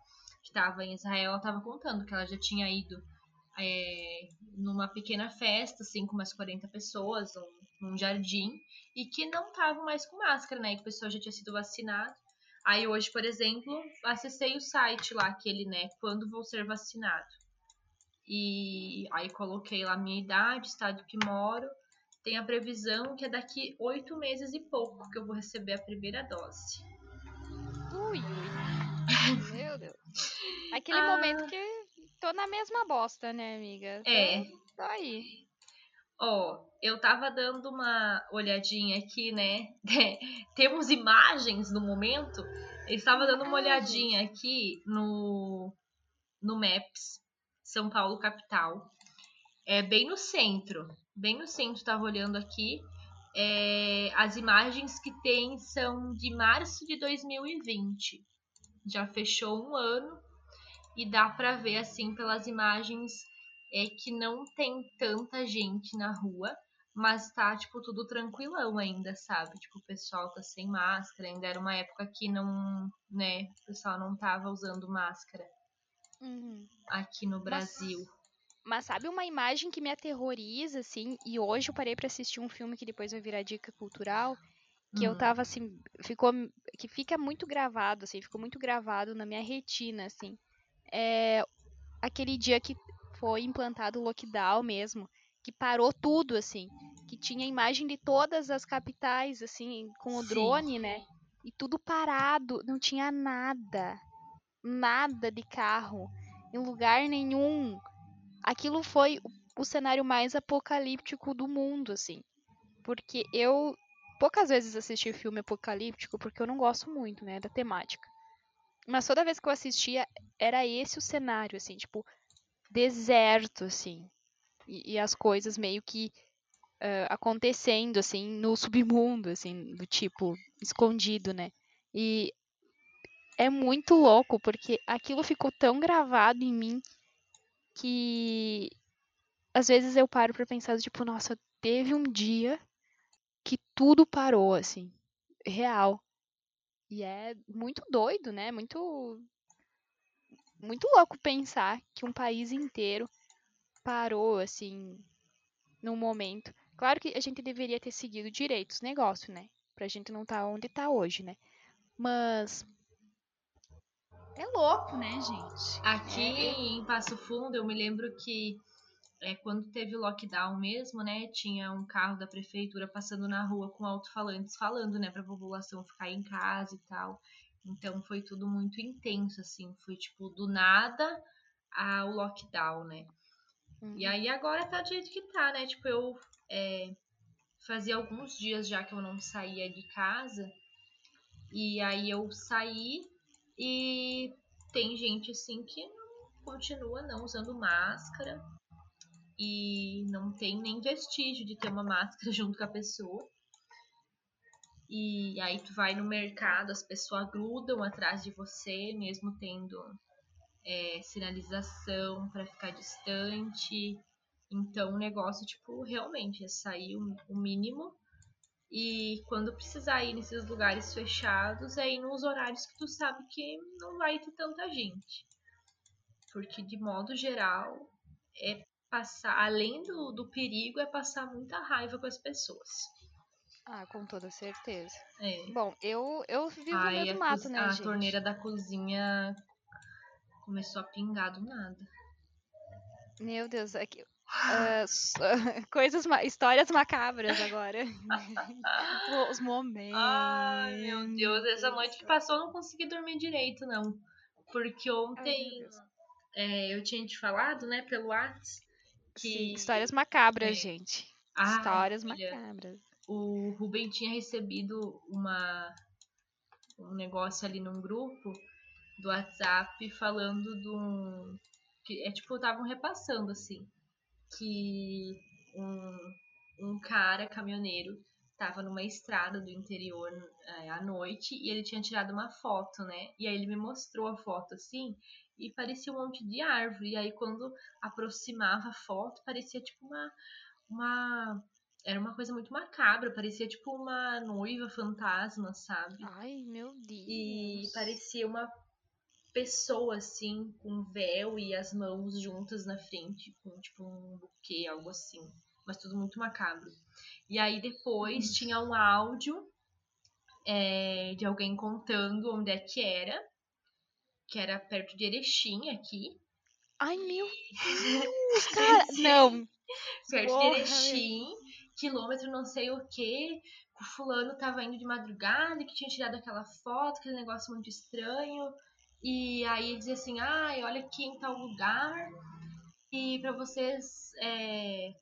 que estava em Israel, ela tava contando que ela já tinha ido é, numa pequena festa, assim, com umas 40 pessoas, num, num jardim, e que não estavam mais com máscara, né? Que o pessoal já tinha sido vacinado. Aí hoje, por exemplo, acessei o site lá, aquele, né? Quando vou ser vacinado. E aí coloquei lá minha idade, estado que moro. Tem a previsão que é daqui oito meses e pouco que eu vou receber a primeira dose. Ui, ui. (laughs) Meu Deus. Aquele ah, momento que tô na mesma bosta, né, amiga? É. Tô aí. Ó, oh, eu tava dando uma olhadinha aqui, né? (laughs) Temos imagens no momento. Eu estava dando uma olhadinha aqui no, no Maps, São Paulo capital. É bem no centro. Bem no centro, tava olhando aqui. É, as imagens que tem são de março de 2020. Já fechou um ano e dá para ver assim pelas imagens é que não tem tanta gente na rua, mas tá tipo tudo tranquilão ainda, sabe? Tipo, o pessoal tá sem máscara, ainda era uma época que não, né, o pessoal não tava usando máscara. Uhum. Aqui no Brasil. Mas... Mas sabe uma imagem que me aterroriza, assim, e hoje eu parei para assistir um filme que depois vai virar dica cultural, que eu hum. tava assim, ficou que fica muito gravado assim, ficou muito gravado na minha retina assim é, aquele dia que foi implantado o lockdown mesmo, que parou tudo, assim, que tinha imagem de todas as capitais, assim, com o Sim. drone, né? E tudo parado, não tinha nada. Nada de carro em lugar nenhum. Aquilo foi o cenário mais apocalíptico do mundo, assim. Porque eu poucas vezes assisti filme apocalíptico porque eu não gosto muito, né, da temática. Mas toda vez que eu assistia, era esse o cenário, assim, tipo, deserto, assim. E, e as coisas meio que uh, acontecendo, assim, no submundo, assim, do tipo, escondido, né? E é muito louco, porque aquilo ficou tão gravado em mim que às vezes eu paro pra pensar, tipo, nossa, teve um dia que tudo parou, assim, real. E é muito doido, né? Muito muito louco pensar que um país inteiro parou assim num momento. Claro que a gente deveria ter seguido direito os negócios, né? Pra gente não estar tá onde tá hoje, né? Mas é louco, né, gente? Aqui é... em Passo Fundo, eu me lembro que é, quando teve o lockdown mesmo, né, tinha um carro da prefeitura passando na rua com alto-falantes falando, né, pra população ficar em casa e tal. Então foi tudo muito intenso, assim, foi tipo do nada ao lockdown, né? Uhum. E aí agora tá do jeito que tá, né? Tipo, eu é, fazia alguns dias já que eu não saía de casa. E aí eu saí e tem gente assim que continua não usando máscara e não tem nem vestígio de ter uma máscara (laughs) junto com a pessoa. E aí tu vai no mercado, as pessoas grudam atrás de você, mesmo tendo é, sinalização para ficar distante. Então o negócio, tipo, realmente é sair o, mínimo. E quando precisar ir nesses lugares fechados, é ir nos horários que tu sabe que não vai ter tanta gente. Porque de modo geral, é passar, além do, do perigo, é passar muita raiva com as pessoas. Ah, com toda certeza. É. Bom, eu, eu vivo no meio do mato, né, a gente? torneira da cozinha começou a pingar do nada. Meu Deus, aqui, uh, (laughs) coisas, histórias macabras agora. (laughs) Os momentos. Ai, meu Deus, essa noite que passou eu não consegui dormir direito, não. Porque ontem Ai, é, eu tinha te falado, né, pelo WhatsApp, que... Histórias macabras, é. gente. Ah, histórias macabras. O Ruben tinha recebido uma um negócio ali num grupo do WhatsApp falando de um. Que é tipo, estavam repassando assim. Que um, um cara caminhoneiro estava numa estrada do interior é, à noite e ele tinha tirado uma foto, né? E aí ele me mostrou a foto assim e parecia um monte de árvore. E aí quando aproximava a foto, parecia tipo uma uma era uma coisa muito macabra, parecia tipo uma noiva fantasma, sabe? Ai, meu Deus. E parecia uma pessoa assim, com véu e as mãos juntas na frente, com tipo um buquê, algo assim. Mas tudo muito macabro. E aí depois uhum. tinha um áudio é, de alguém contando onde é que era, que era perto de Erechim aqui. Ai, meu Deus, (laughs) cara, não. Perto Porra, de Erechim, quilômetro não sei o que, o fulano tava indo de madrugada, que tinha tirado aquela foto, aquele negócio muito estranho. E aí ele dizia assim, ai, olha aqui em tal lugar. E para vocês é,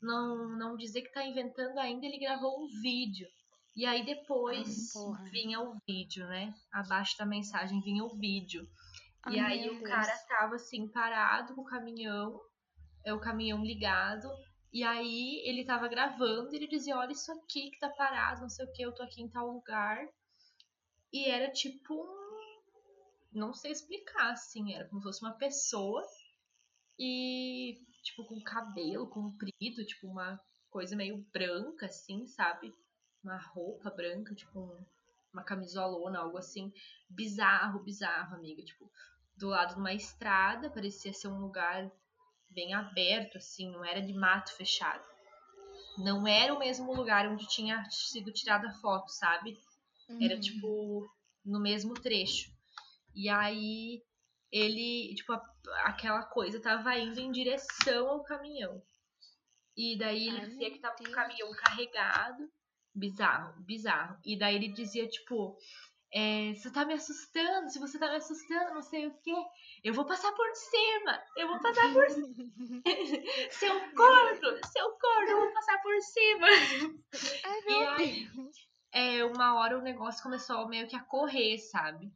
não, não dizer que tá inventando ainda, ele gravou um vídeo. E aí depois vinha o vídeo, né? Abaixo da mensagem vinha o vídeo. Ai, e aí o Deus. cara tava assim, parado com o caminhão, é o caminhão ligado. E aí ele tava gravando e ele dizia, olha isso aqui que tá parado, não sei o que, eu tô aqui em tal lugar. E era tipo um não sei explicar, assim, era como se fosse uma pessoa e, tipo, com cabelo comprido, tipo, uma coisa meio branca, assim, sabe? Uma roupa branca, tipo, um, uma camisolona, algo assim. Bizarro, bizarro, amiga. Tipo, do lado de uma estrada, parecia ser um lugar bem aberto, assim, não era de mato fechado. Não era o mesmo lugar onde tinha sido tirada a foto, sabe? Era, uhum. tipo, no mesmo trecho. E aí ele, tipo, a, aquela coisa tava indo em direção ao caminhão. E daí ele Ai, dizia que tava com o caminhão carregado Bizarro, bizarro. E daí ele dizia, tipo, é, você tá me assustando, se você tá me assustando, não sei o quê, eu vou passar por cima, eu vou passar por cima. (laughs) seu corno, seu corno, eu vou passar por cima. (laughs) Ai, e aí. É, uma hora o negócio começou meio que a correr, sabe?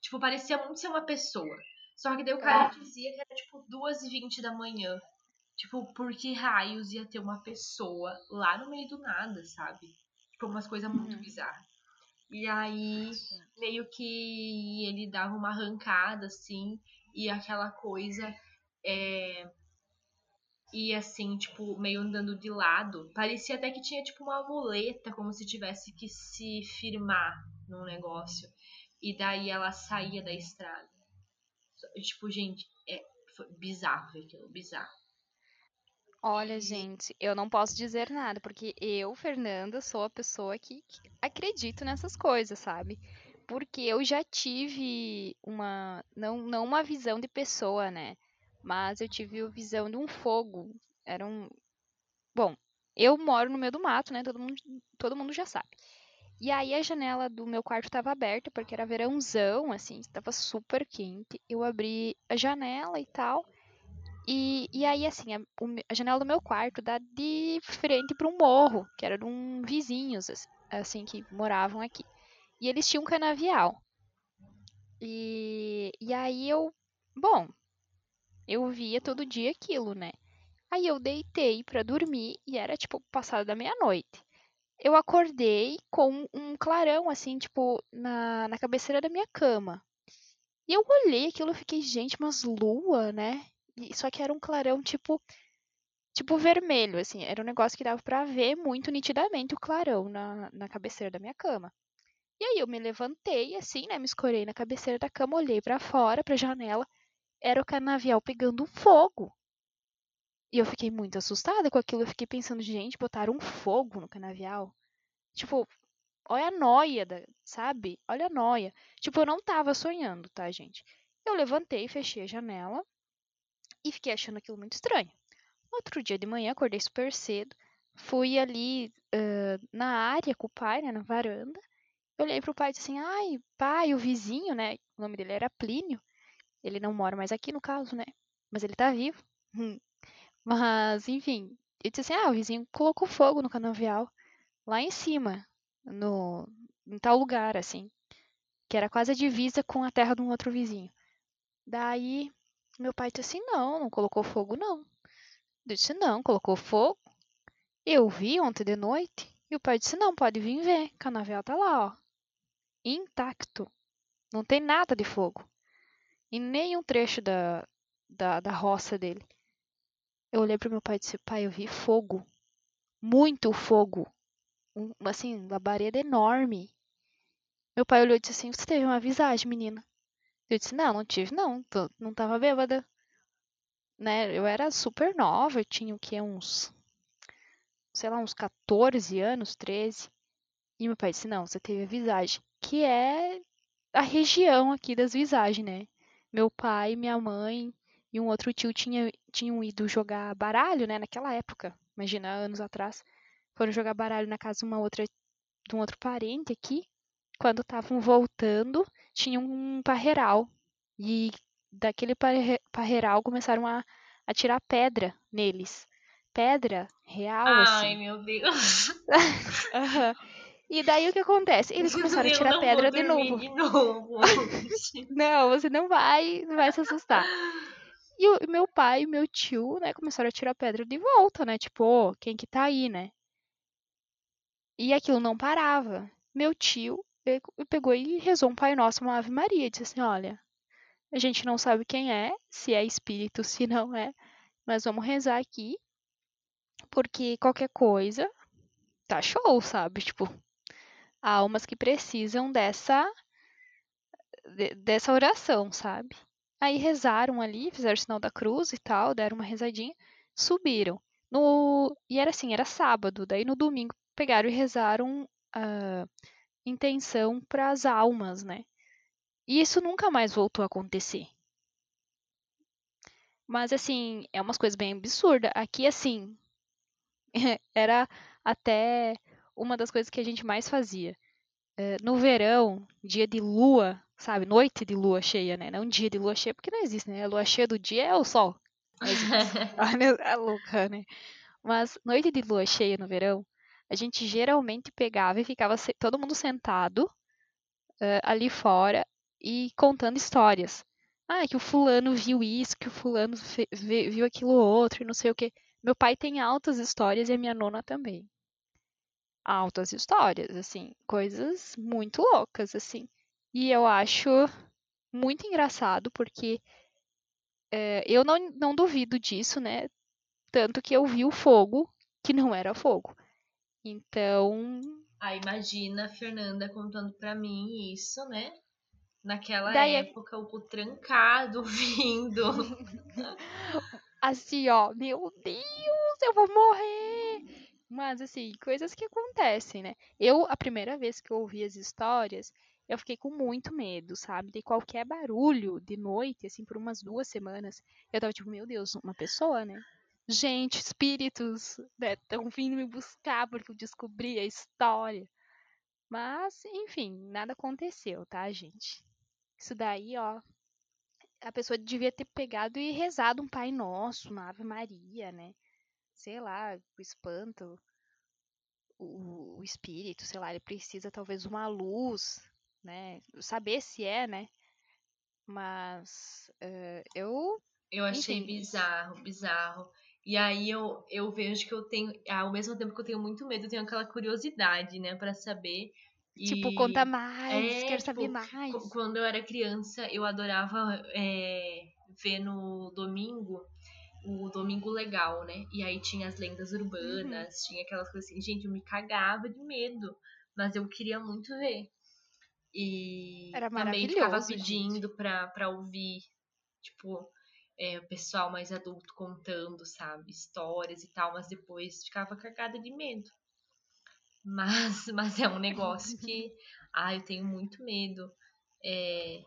Tipo, parecia muito ser uma pessoa. Só que daí o cara ah. dizia que era tipo 2h20 da manhã. Tipo, por que raios ia ter uma pessoa lá no meio do nada, sabe? Tipo, umas coisas muito uhum. bizarras. E aí, meio que ele dava uma arrancada, assim, e aquela coisa é, ia assim, tipo, meio andando de lado. Parecia até que tinha, tipo, uma muleta, como se tivesse que se firmar num negócio. E daí ela saía da estrada. Tipo, gente, é bizarro aquilo, bizarro. Olha, gente, eu não posso dizer nada, porque eu, Fernanda, sou a pessoa que, que acredito nessas coisas, sabe? Porque eu já tive uma. Não, não uma visão de pessoa, né? Mas eu tive a visão de um fogo. Era um. Bom, eu moro no meio do mato, né? Todo mundo, todo mundo já sabe. E aí a janela do meu quarto estava aberta, porque era verãozão, assim, estava super quente. Eu abri a janela e tal. E, e aí, assim, a, a janela do meu quarto dá de frente para um morro, que era de um vizinhos, assim, que moravam aqui. E eles tinham um canavial. E, e aí eu, bom, eu via todo dia aquilo, né? Aí eu deitei para dormir e era tipo passada da meia-noite. Eu acordei com um clarão assim, tipo, na, na cabeceira da minha cama. E eu olhei aquilo e fiquei, gente, mas lua, né? Só que era um clarão tipo tipo vermelho, assim, era um negócio que dava para ver muito nitidamente o clarão na, na cabeceira da minha cama. E aí eu me levantei, assim, né, me escorei na cabeceira da cama, olhei para fora, pra janela, era o canavial pegando fogo. E eu fiquei muito assustada com aquilo, eu fiquei pensando, gente, botaram um fogo no canavial. Tipo, olha a noia, da, sabe? Olha a noia. Tipo, eu não tava sonhando, tá, gente? Eu levantei, fechei a janela, e fiquei achando aquilo muito estranho. Outro dia de manhã, acordei super cedo, fui ali uh, na área com o pai, né, na varanda. Eu olhei pro pai e disse assim: ai, pai, o vizinho, né? O nome dele era Plínio. Ele não mora mais aqui, no caso, né? Mas ele tá vivo. (laughs) Mas, enfim, eu disse assim: ah, o vizinho colocou fogo no canavial lá em cima, no, em tal lugar, assim, que era quase a divisa com a terra de um outro vizinho. Daí meu pai disse assim: não, não colocou fogo, não. Eu disse: não, colocou fogo. Eu vi ontem de noite. E o pai disse: não, pode vir ver. O canavial tá lá, ó. Intacto. Não tem nada de fogo. E nenhum trecho da, da, da roça dele. Eu olhei pro meu pai e disse: pai, eu vi fogo. Muito fogo. Um, assim, labareda enorme. Meu pai olhou e disse assim: Você teve uma visagem, menina? Eu disse, não, não tive, não, tô, não tava bêbada. Né? Eu era super nova, eu tinha o que, uns, sei lá, uns 14 anos, 13. E meu pai disse, não, você teve a visagem, que é a região aqui das visagens, né? Meu pai, minha mãe e um outro tio tinha, tinham ido jogar baralho, né, naquela época, imagina, anos atrás. Foram jogar baralho na casa de uma outra de um outro parente aqui quando estavam voltando, tinha um parreiral. E daquele parreiral começaram a, a tirar pedra neles. Pedra real, Ai, assim. Ai, meu Deus. (laughs) uhum. E daí o que acontece? Eles começaram a tirar pedra de novo. de novo. (laughs) não, você não vai, vai se assustar. E o meu pai e meu tio, né, começaram a tirar pedra de volta, né? Tipo, oh, quem que tá aí, né? E aquilo não parava. Meu tio pegou e rezou um Pai Nosso, uma Ave Maria, e disse assim: Olha, a gente não sabe quem é, se é espírito, se não é, mas vamos rezar aqui, porque qualquer coisa tá show, sabe? Tipo, há almas que precisam dessa dessa oração, sabe? Aí rezaram ali, fizeram o sinal da cruz e tal, deram uma rezadinha, subiram. No, e era assim, era sábado, daí no domingo pegaram e rezaram uh, intenção para as almas, né? E isso nunca mais voltou a acontecer. Mas assim, é umas coisas bem absurdas. Aqui assim, (laughs) era até uma das coisas que a gente mais fazia. É, no verão, dia de lua, sabe? Noite de lua cheia, né? Não dia de lua cheia, porque não existe, né? A lua cheia do dia é o sol. (laughs) Olha, é louca, né? Mas noite de lua cheia no verão, a gente geralmente pegava e ficava todo mundo sentado uh, ali fora e contando histórias. Ah, que o fulano viu isso, que o fulano viu aquilo outro e não sei o que. Meu pai tem altas histórias e a minha nona também. Altas histórias, assim, coisas muito loucas, assim. E eu acho muito engraçado porque é, eu não, não duvido disso, né? Tanto que eu vi o fogo que não era fogo. Então. Ah, imagina a Fernanda contando pra mim isso, né? Naquela Daí, é época, o trancado (laughs) vindo. assim, ó, meu Deus, eu vou morrer! Mas, assim, coisas que acontecem, né? Eu, a primeira vez que eu ouvi as histórias, eu fiquei com muito medo, sabe? De qualquer barulho de noite, assim, por umas duas semanas, eu tava tipo, meu Deus, uma pessoa, né? Gente, espíritos, né, estão vindo me buscar porque eu descobri a história. Mas, enfim, nada aconteceu, tá, gente? Isso daí, ó, a pessoa devia ter pegado e rezado um Pai Nosso, uma Ave Maria, né? Sei lá, o espanto, o, o espírito, sei lá, ele precisa talvez uma luz, né? Saber se é, né? Mas uh, eu. Eu achei enfim, bizarro, bizarro. E aí eu, eu vejo que eu tenho, ao mesmo tempo que eu tenho muito medo, eu tenho aquela curiosidade, né, para saber Tipo, e... conta mais, é, quero tipo, saber mais. Quando eu era criança, eu adorava é, ver no domingo o Domingo Legal, né? E aí tinha as lendas urbanas, uhum. tinha aquelas coisas assim. Gente, eu me cagava de medo, mas eu queria muito ver. E Era também ficava pedindo pra, pra ouvir, tipo, é, o pessoal mais adulto contando, sabe? Histórias e tal, mas depois ficava cagada de medo. Mas, (laughs) mas é um negócio que, ah, eu tenho muito medo. É,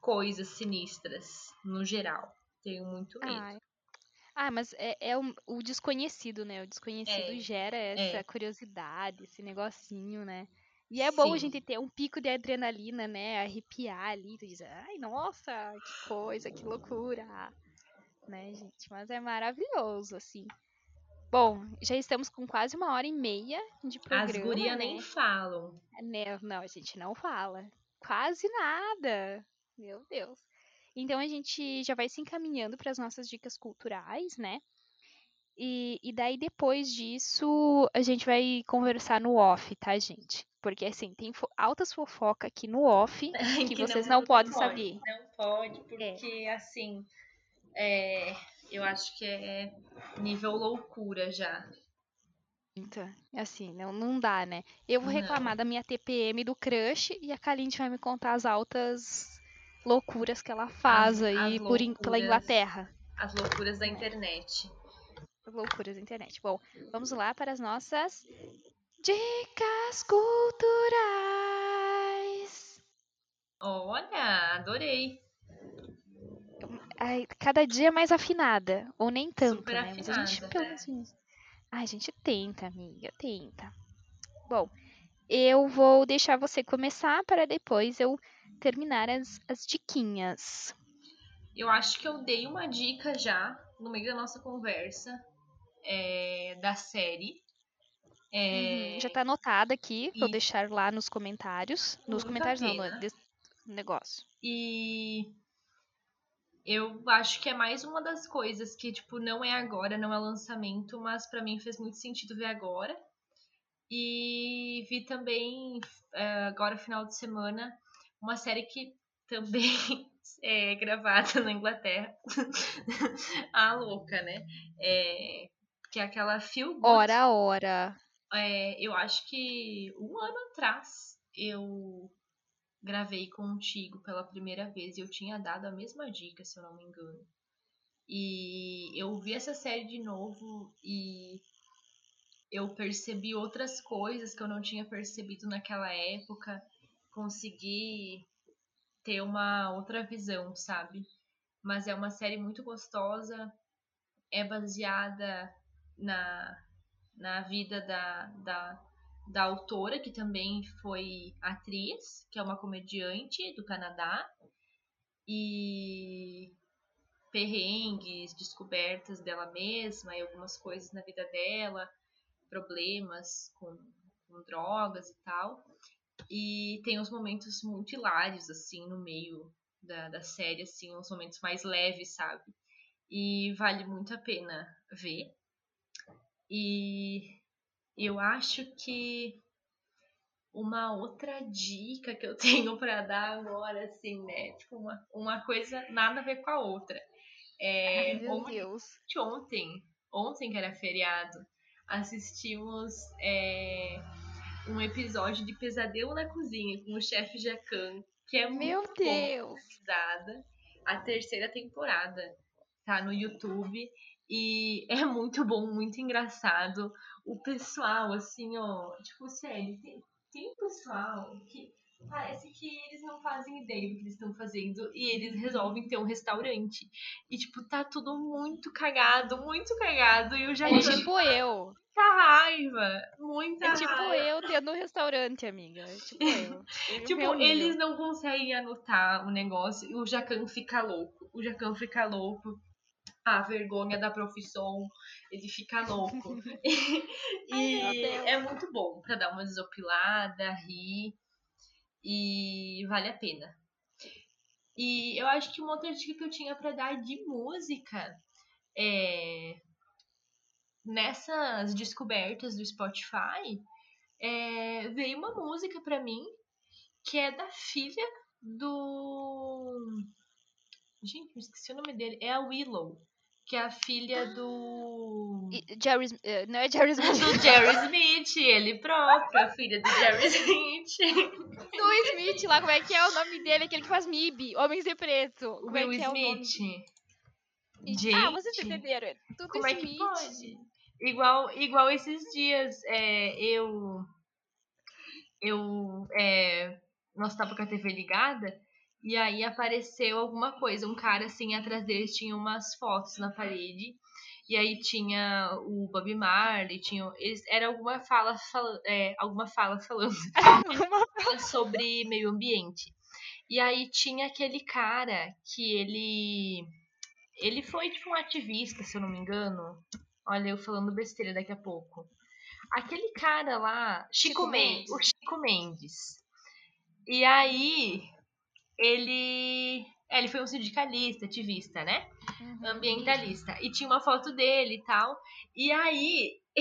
coisas sinistras, no geral. Tenho muito medo. Ai. Ah, mas é, é o, o, desconhecido, né? O desconhecido é, gera essa é. curiosidade, esse negocinho, né? E é Sim. bom a gente ter um pico de adrenalina, né? Arrepiar ali, tu diz, ai, nossa, que coisa, que loucura, né, gente? Mas é maravilhoso, assim. Bom, já estamos com quase uma hora e meia de programa. As gurias né? nem falam. Né? Não, a gente não fala. Quase nada. Meu Deus. Então a gente já vai se encaminhando para as nossas dicas culturais, né? E, e daí depois disso a gente vai conversar no off, tá, gente? Porque assim, tem fo altas fofocas aqui no off (laughs) que, que vocês não, não podem pode, saber. Não pode, porque é. assim. É, eu acho que é nível loucura já. Então, assim, não, não dá, né? Eu vou reclamar não. da minha TPM do crush e a Kalinte vai me contar as altas loucuras que ela faz as, aí as por, pela Inglaterra. As loucuras da internet. As loucuras da internet. Bom, vamos lá para as nossas dicas culturais. Olha, adorei ai, cada dia mais afinada. Ou nem tanto, Super né? Afinada, Mas a gente, pelo menos, Ai, a gente tenta, amiga, tenta. Bom, eu vou deixar você começar para depois eu terminar as, as diquinhas. Eu acho que eu dei uma dica já no meio da nossa conversa é, da série. É... Uhum, já tá anotada aqui, e... vou deixar lá nos comentários. Nos comentários não, no negócio. E eu acho que é mais uma das coisas que, tipo, não é agora, não é lançamento, mas para mim fez muito sentido ver agora. E vi também, uh, agora, final de semana, uma série que também (laughs) é gravada na Inglaterra. (laughs) a louca, né? É, que é aquela Feel Good. Ora, ora. É, eu acho que um ano atrás eu gravei contigo pela primeira vez e eu tinha dado a mesma dica, se eu não me engano. E eu vi essa série de novo e eu percebi outras coisas que eu não tinha percebido naquela época. Consegui ter uma outra visão, sabe? Mas é uma série muito gostosa, é baseada na, na vida da, da da autora, que também foi atriz, que é uma comediante do Canadá. E perrengues, descobertas dela mesma e algumas coisas na vida dela, problemas com, com drogas e tal. E tem uns momentos muito hilários, assim, no meio da, da série, assim, uns momentos mais leves, sabe? E vale muito a pena ver. E eu acho que uma outra dica que eu (laughs) tenho para dar agora, assim, né? Tipo, uma, uma coisa nada a ver com a outra. É, Ai, meu ontem, Deus. Ontem, ontem que era feriado, assistimos é, um episódio de Pesadelo na Cozinha com o chefe Jacan, que é meu muito Deus. bom, a terceira temporada. Tá no YouTube e (laughs) é muito bom, muito engraçado. O pessoal, assim, ó, tipo, sério, tem, tem pessoal que parece que eles não fazem ideia do que eles estão fazendo e eles resolvem ter um restaurante. E, tipo, tá tudo muito cagado, muito cagado. E eu já. É tipo eu. Muita raiva, muita É tipo raiva. eu tendo um restaurante, amiga. É tipo eu. (laughs) eu tipo, eles não conseguem anotar o negócio e o Jacan fica louco. O Jacan fica louco a vergonha da profissão, ele fica louco. (laughs) e é muito bom para dar uma desopilada, rir e vale a pena. E eu acho que uma outra dica que eu tinha para dar de música é nessas descobertas do Spotify é, veio uma música para mim que é da filha do Gente, esqueci o nome dele. É a Willow, que é a filha do. Jerry, não é Jerry (laughs) Smith. do Jerry Smith, ele próprio, a filha do Jerry (laughs) Smith. Do Smith lá, como é que é o nome dele? Aquele que faz MIB, Homens de Preto. Como Will é que Smith. É? Gente, ah, vocês entenderam? É tudo como Smith. é que pode? Igual, igual esses dias, é, eu. Eu. É, nós tava com a TV ligada. E aí apareceu alguma coisa, um cara assim atrás deles tinha umas fotos na parede. E aí tinha o Bob Marley, tinha eles, era alguma fala, fala é, alguma fala falando (laughs) (laughs) sobre meio ambiente. E aí tinha aquele cara que ele ele foi tipo um ativista, se eu não me engano. Olha, eu falando besteira daqui a pouco. Aquele cara lá, Chico, Chico Mendes, Mendes, o Chico Mendes. E aí ele. É, ele foi um sindicalista, ativista, né? Uhum. Ambientalista. E tinha uma foto dele e tal. E aí (laughs)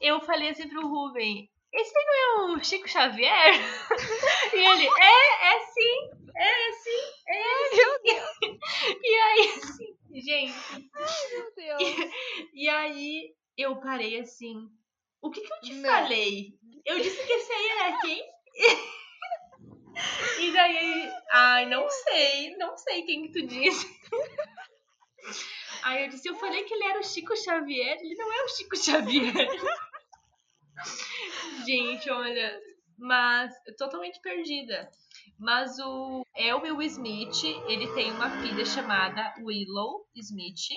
eu, eu falei assim pro Ruben: esse não é o Chico Xavier? (laughs) e ele: é, é sim, é sim, é Ai, meu Deus. (laughs) E aí, assim, gente. Ai, meu Deus. E, e aí eu parei assim: o que, que eu te não. falei? Eu disse que esse aí era quem? E daí, ai, não sei, não sei quem que tu disse. Aí eu disse, eu falei que ele era o Chico Xavier, ele não é o Chico Xavier. Gente, olha, mas totalmente perdida. Mas o Will Smith, ele tem uma filha chamada Willow Smith.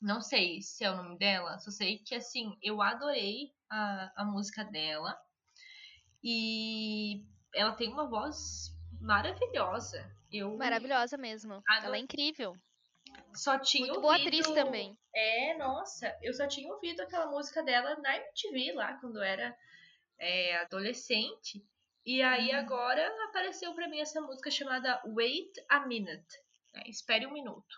Não sei se é o nome dela, só sei que assim, eu adorei a, a música dela. E ela tem uma voz maravilhosa. Eu Maravilhosa mesmo. Adoro... Ela é incrível. Só tinha Muito ouvido... boa atriz também. É, nossa, eu só tinha ouvido aquela música dela na MTV lá, quando era é, adolescente. E aí hum. agora apareceu para mim essa música chamada Wait a Minute. Né? Espere um minuto.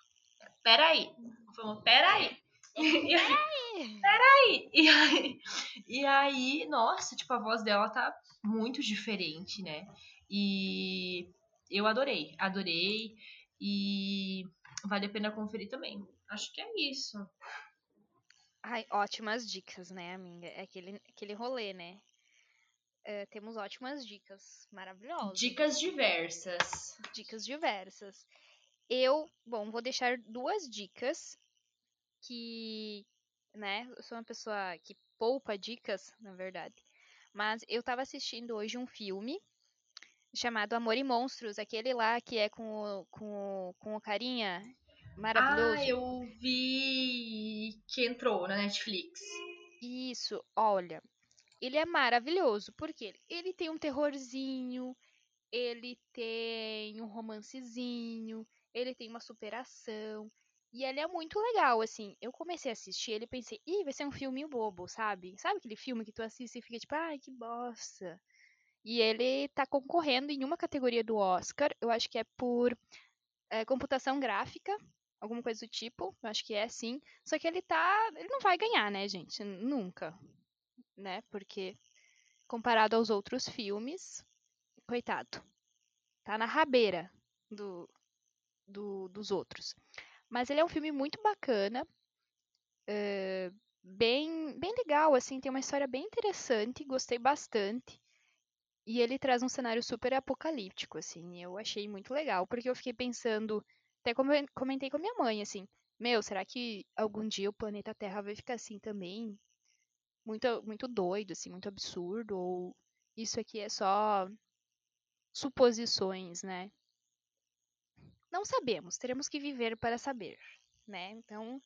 Peraí. Vamos, peraí. (laughs) E aí, peraí. E aí, e aí, nossa, tipo, a voz dela tá muito diferente, né? E eu adorei, adorei. E vale a pena conferir também. Acho que é isso. Ai, ótimas dicas, né, amiga? É aquele, aquele rolê, né? Uh, temos ótimas dicas maravilhosas. Dicas diversas. Dicas diversas. Eu, bom, vou deixar duas dicas que, né, eu sou uma pessoa que poupa dicas, na verdade. Mas eu tava assistindo hoje um filme chamado Amor e Monstros, aquele lá que é com o, com o, com o carinha maravilhoso. Ah, eu vi que entrou na Netflix. Isso, olha, ele é maravilhoso, porque ele tem um terrorzinho, ele tem um romancezinho, ele tem uma superação. E ele é muito legal, assim. Eu comecei a assistir ele e pensei, ih, vai ser um filminho bobo, sabe? Sabe aquele filme que tu assiste e fica tipo, ai, que bosta. E ele tá concorrendo em uma categoria do Oscar, eu acho que é por é, computação gráfica, alguma coisa do tipo, eu acho que é sim. Só que ele tá. Ele não vai ganhar, né, gente? Nunca. Né? Porque comparado aos outros filmes, coitado. Tá na rabeira do, do, dos outros. Mas ele é um filme muito bacana, uh, bem, bem legal, assim, tem uma história bem interessante, gostei bastante. E ele traz um cenário super apocalíptico, assim, eu achei muito legal, porque eu fiquei pensando, até comentei com a minha mãe, assim, meu, será que algum dia o planeta Terra vai ficar assim também? Muito, muito doido, assim, muito absurdo, ou isso aqui é só suposições, né? Não sabemos, teremos que viver para saber, né? Então,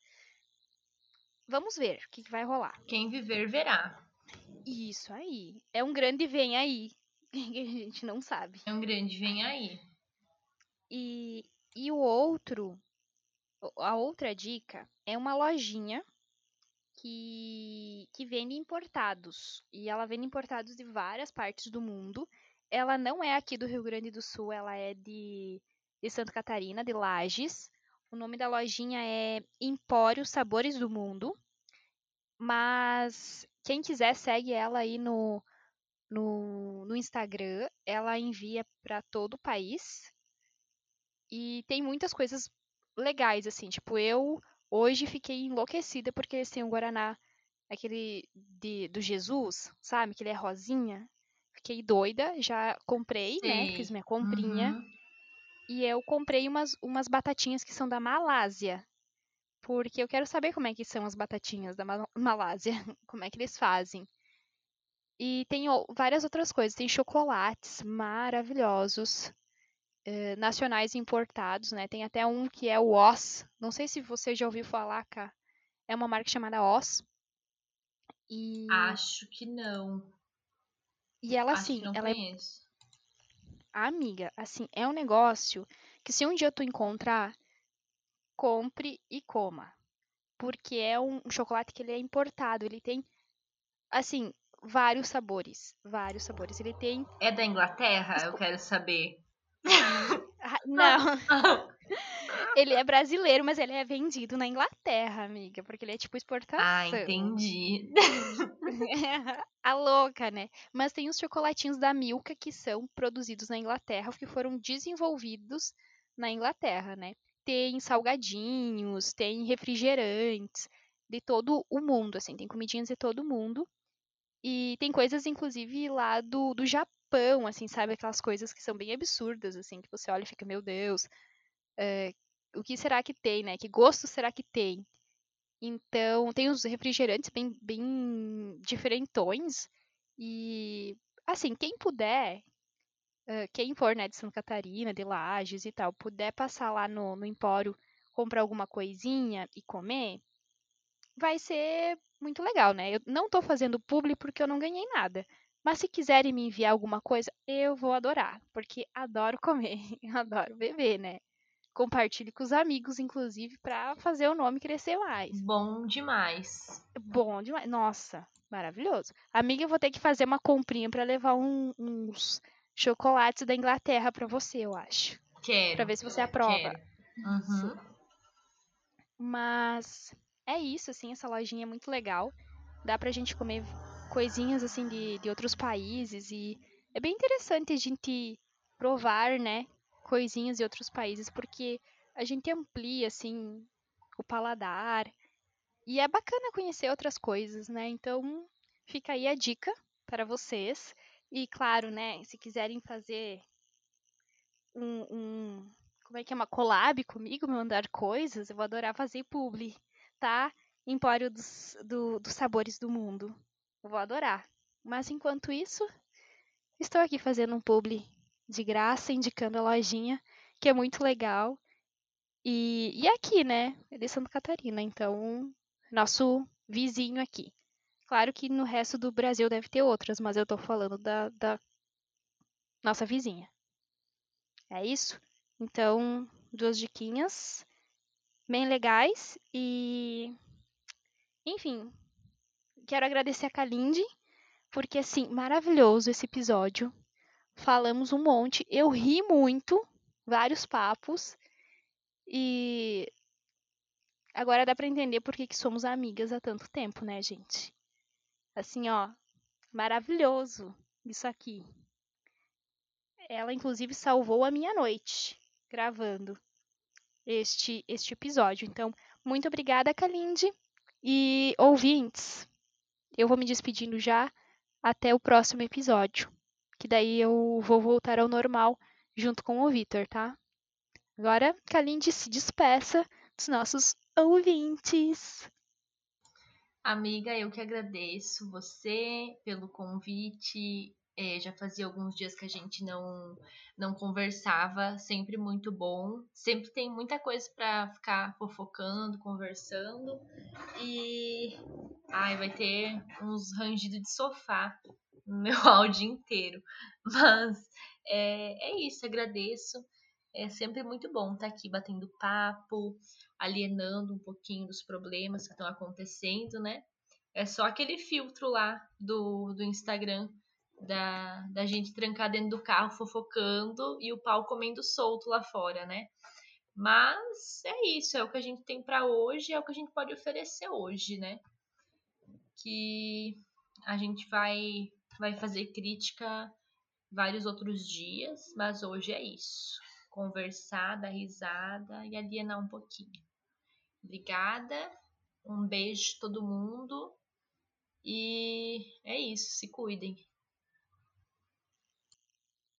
vamos ver o que, que vai rolar. Quem viver, verá. Isso aí. É um grande vem aí, (laughs) que a gente não sabe. É um grande vem aí. E, e o outro, a outra dica é uma lojinha que, que vende importados. E ela vende importados de várias partes do mundo. Ela não é aqui do Rio Grande do Sul, ela é de de Santa Catarina, de Lages. O nome da lojinha é Empório Sabores do Mundo. Mas quem quiser segue ela aí no, no, no Instagram. Ela envia para todo o país. E tem muitas coisas legais, assim. Tipo, eu hoje fiquei enlouquecida porque eles têm o Guaraná, aquele de, do Jesus, sabe? Que ele é rosinha. Fiquei doida, já comprei, né? Sim. né? Fiz minha comprinha. Uhum e eu comprei umas, umas batatinhas que são da Malásia. Porque eu quero saber como é que são as batatinhas da (laughs) Malásia, como é que eles fazem. E tem várias outras coisas, tem chocolates maravilhosos, eh, nacionais importados, né? Tem até um que é o Oz, não sei se você já ouviu falar, cá. É uma marca chamada Oz. E... Acho que não. E ela, Acho assim, ela conheço. é Amiga, assim, é um negócio que se um dia tu encontrar, compre e coma. Porque é um, chocolate que ele é importado, ele tem, assim, vários sabores. Vários sabores. Ele tem. É da Inglaterra? Eu quero saber. (laughs) Ah, (laughs) não. Ele é brasileiro, mas ele é vendido na Inglaterra, amiga, porque ele é tipo exportação. Ah, entendi. (laughs) a louca, né? Mas tem os chocolatinhos da Milka que são produzidos na Inglaterra, que foram desenvolvidos na Inglaterra, né? Tem salgadinhos, tem refrigerantes de todo o mundo, assim, tem comidinhas de todo o mundo. E tem coisas, inclusive, lá do, do Japão, assim, sabe? Aquelas coisas que são bem absurdas, assim, que você olha e fica, meu Deus, é, o que será que tem, né? Que gosto será que tem? Então, tem os refrigerantes bem, bem diferentões. E, assim, quem puder, uh, quem for, né, de Santa Catarina, de Lages e tal, puder passar lá no, no Empório, comprar alguma coisinha e comer, vai ser muito legal, né? Eu não tô fazendo publi porque eu não ganhei nada. Mas se quiserem me enviar alguma coisa, eu vou adorar, porque adoro comer, (laughs) adoro beber, né? Compartilhe com os amigos, inclusive, para fazer o nome crescer mais. Bom demais. Bom demais. Nossa, maravilhoso. Amiga, eu vou ter que fazer uma comprinha para levar um, uns chocolates da Inglaterra para você, eu acho. Quero. Para ver se você aprova. Uhum. Mas é isso, assim, essa lojinha é muito legal. Dá pra gente comer coisinhas, assim, de, de outros países e é bem interessante a gente provar, né, coisinhas de outros países, porque a gente amplia, assim, o paladar. E é bacana conhecer outras coisas, né? Então, fica aí a dica para vocês. E, claro, né, se quiserem fazer um, um como é que é, uma collab comigo, me mandar coisas, eu vou adorar fazer publi, tá? Empório dos, do, dos sabores do mundo. Eu vou adorar. Mas enquanto isso, estou aqui fazendo um publi de graça, indicando a lojinha, que é muito legal. E, e aqui, né? É de Santa Catarina, então, nosso vizinho aqui. Claro que no resto do Brasil deve ter outras, mas eu tô falando da, da nossa vizinha. É isso? Então, duas diquinhas bem legais e enfim, quero agradecer a Kalindi, porque assim, maravilhoso esse episódio. Falamos um monte, eu ri muito, vários papos e agora dá para entender por que, que somos amigas há tanto tempo, né, gente? Assim, ó, maravilhoso isso aqui. Ela inclusive salvou a minha noite gravando este este episódio. Então, muito obrigada, Kalinde. E ouvintes, eu vou me despedindo já até o próximo episódio, que daí eu vou voltar ao normal junto com o Vitor, tá? Agora, Kalinde se despeça dos nossos ouvintes. Amiga, eu que agradeço você pelo convite. É, já fazia alguns dias que a gente não não conversava, sempre muito bom. Sempre tem muita coisa para ficar fofocando, conversando. E ai, vai ter uns rangidos de sofá (laughs) no meu áudio inteiro. (laughs) Mas é, é isso, agradeço. É sempre muito bom estar aqui batendo papo, alienando um pouquinho dos problemas que estão acontecendo, né? É só aquele filtro lá do, do Instagram da, da gente trancar dentro do carro fofocando e o pau comendo solto lá fora, né? Mas é isso, é o que a gente tem para hoje, é o que a gente pode oferecer hoje, né? Que a gente vai vai fazer crítica vários outros dias, mas hoje é isso. Conversar, dar risada e alienar um pouquinho. Obrigada, um beijo todo mundo e é isso, se cuidem.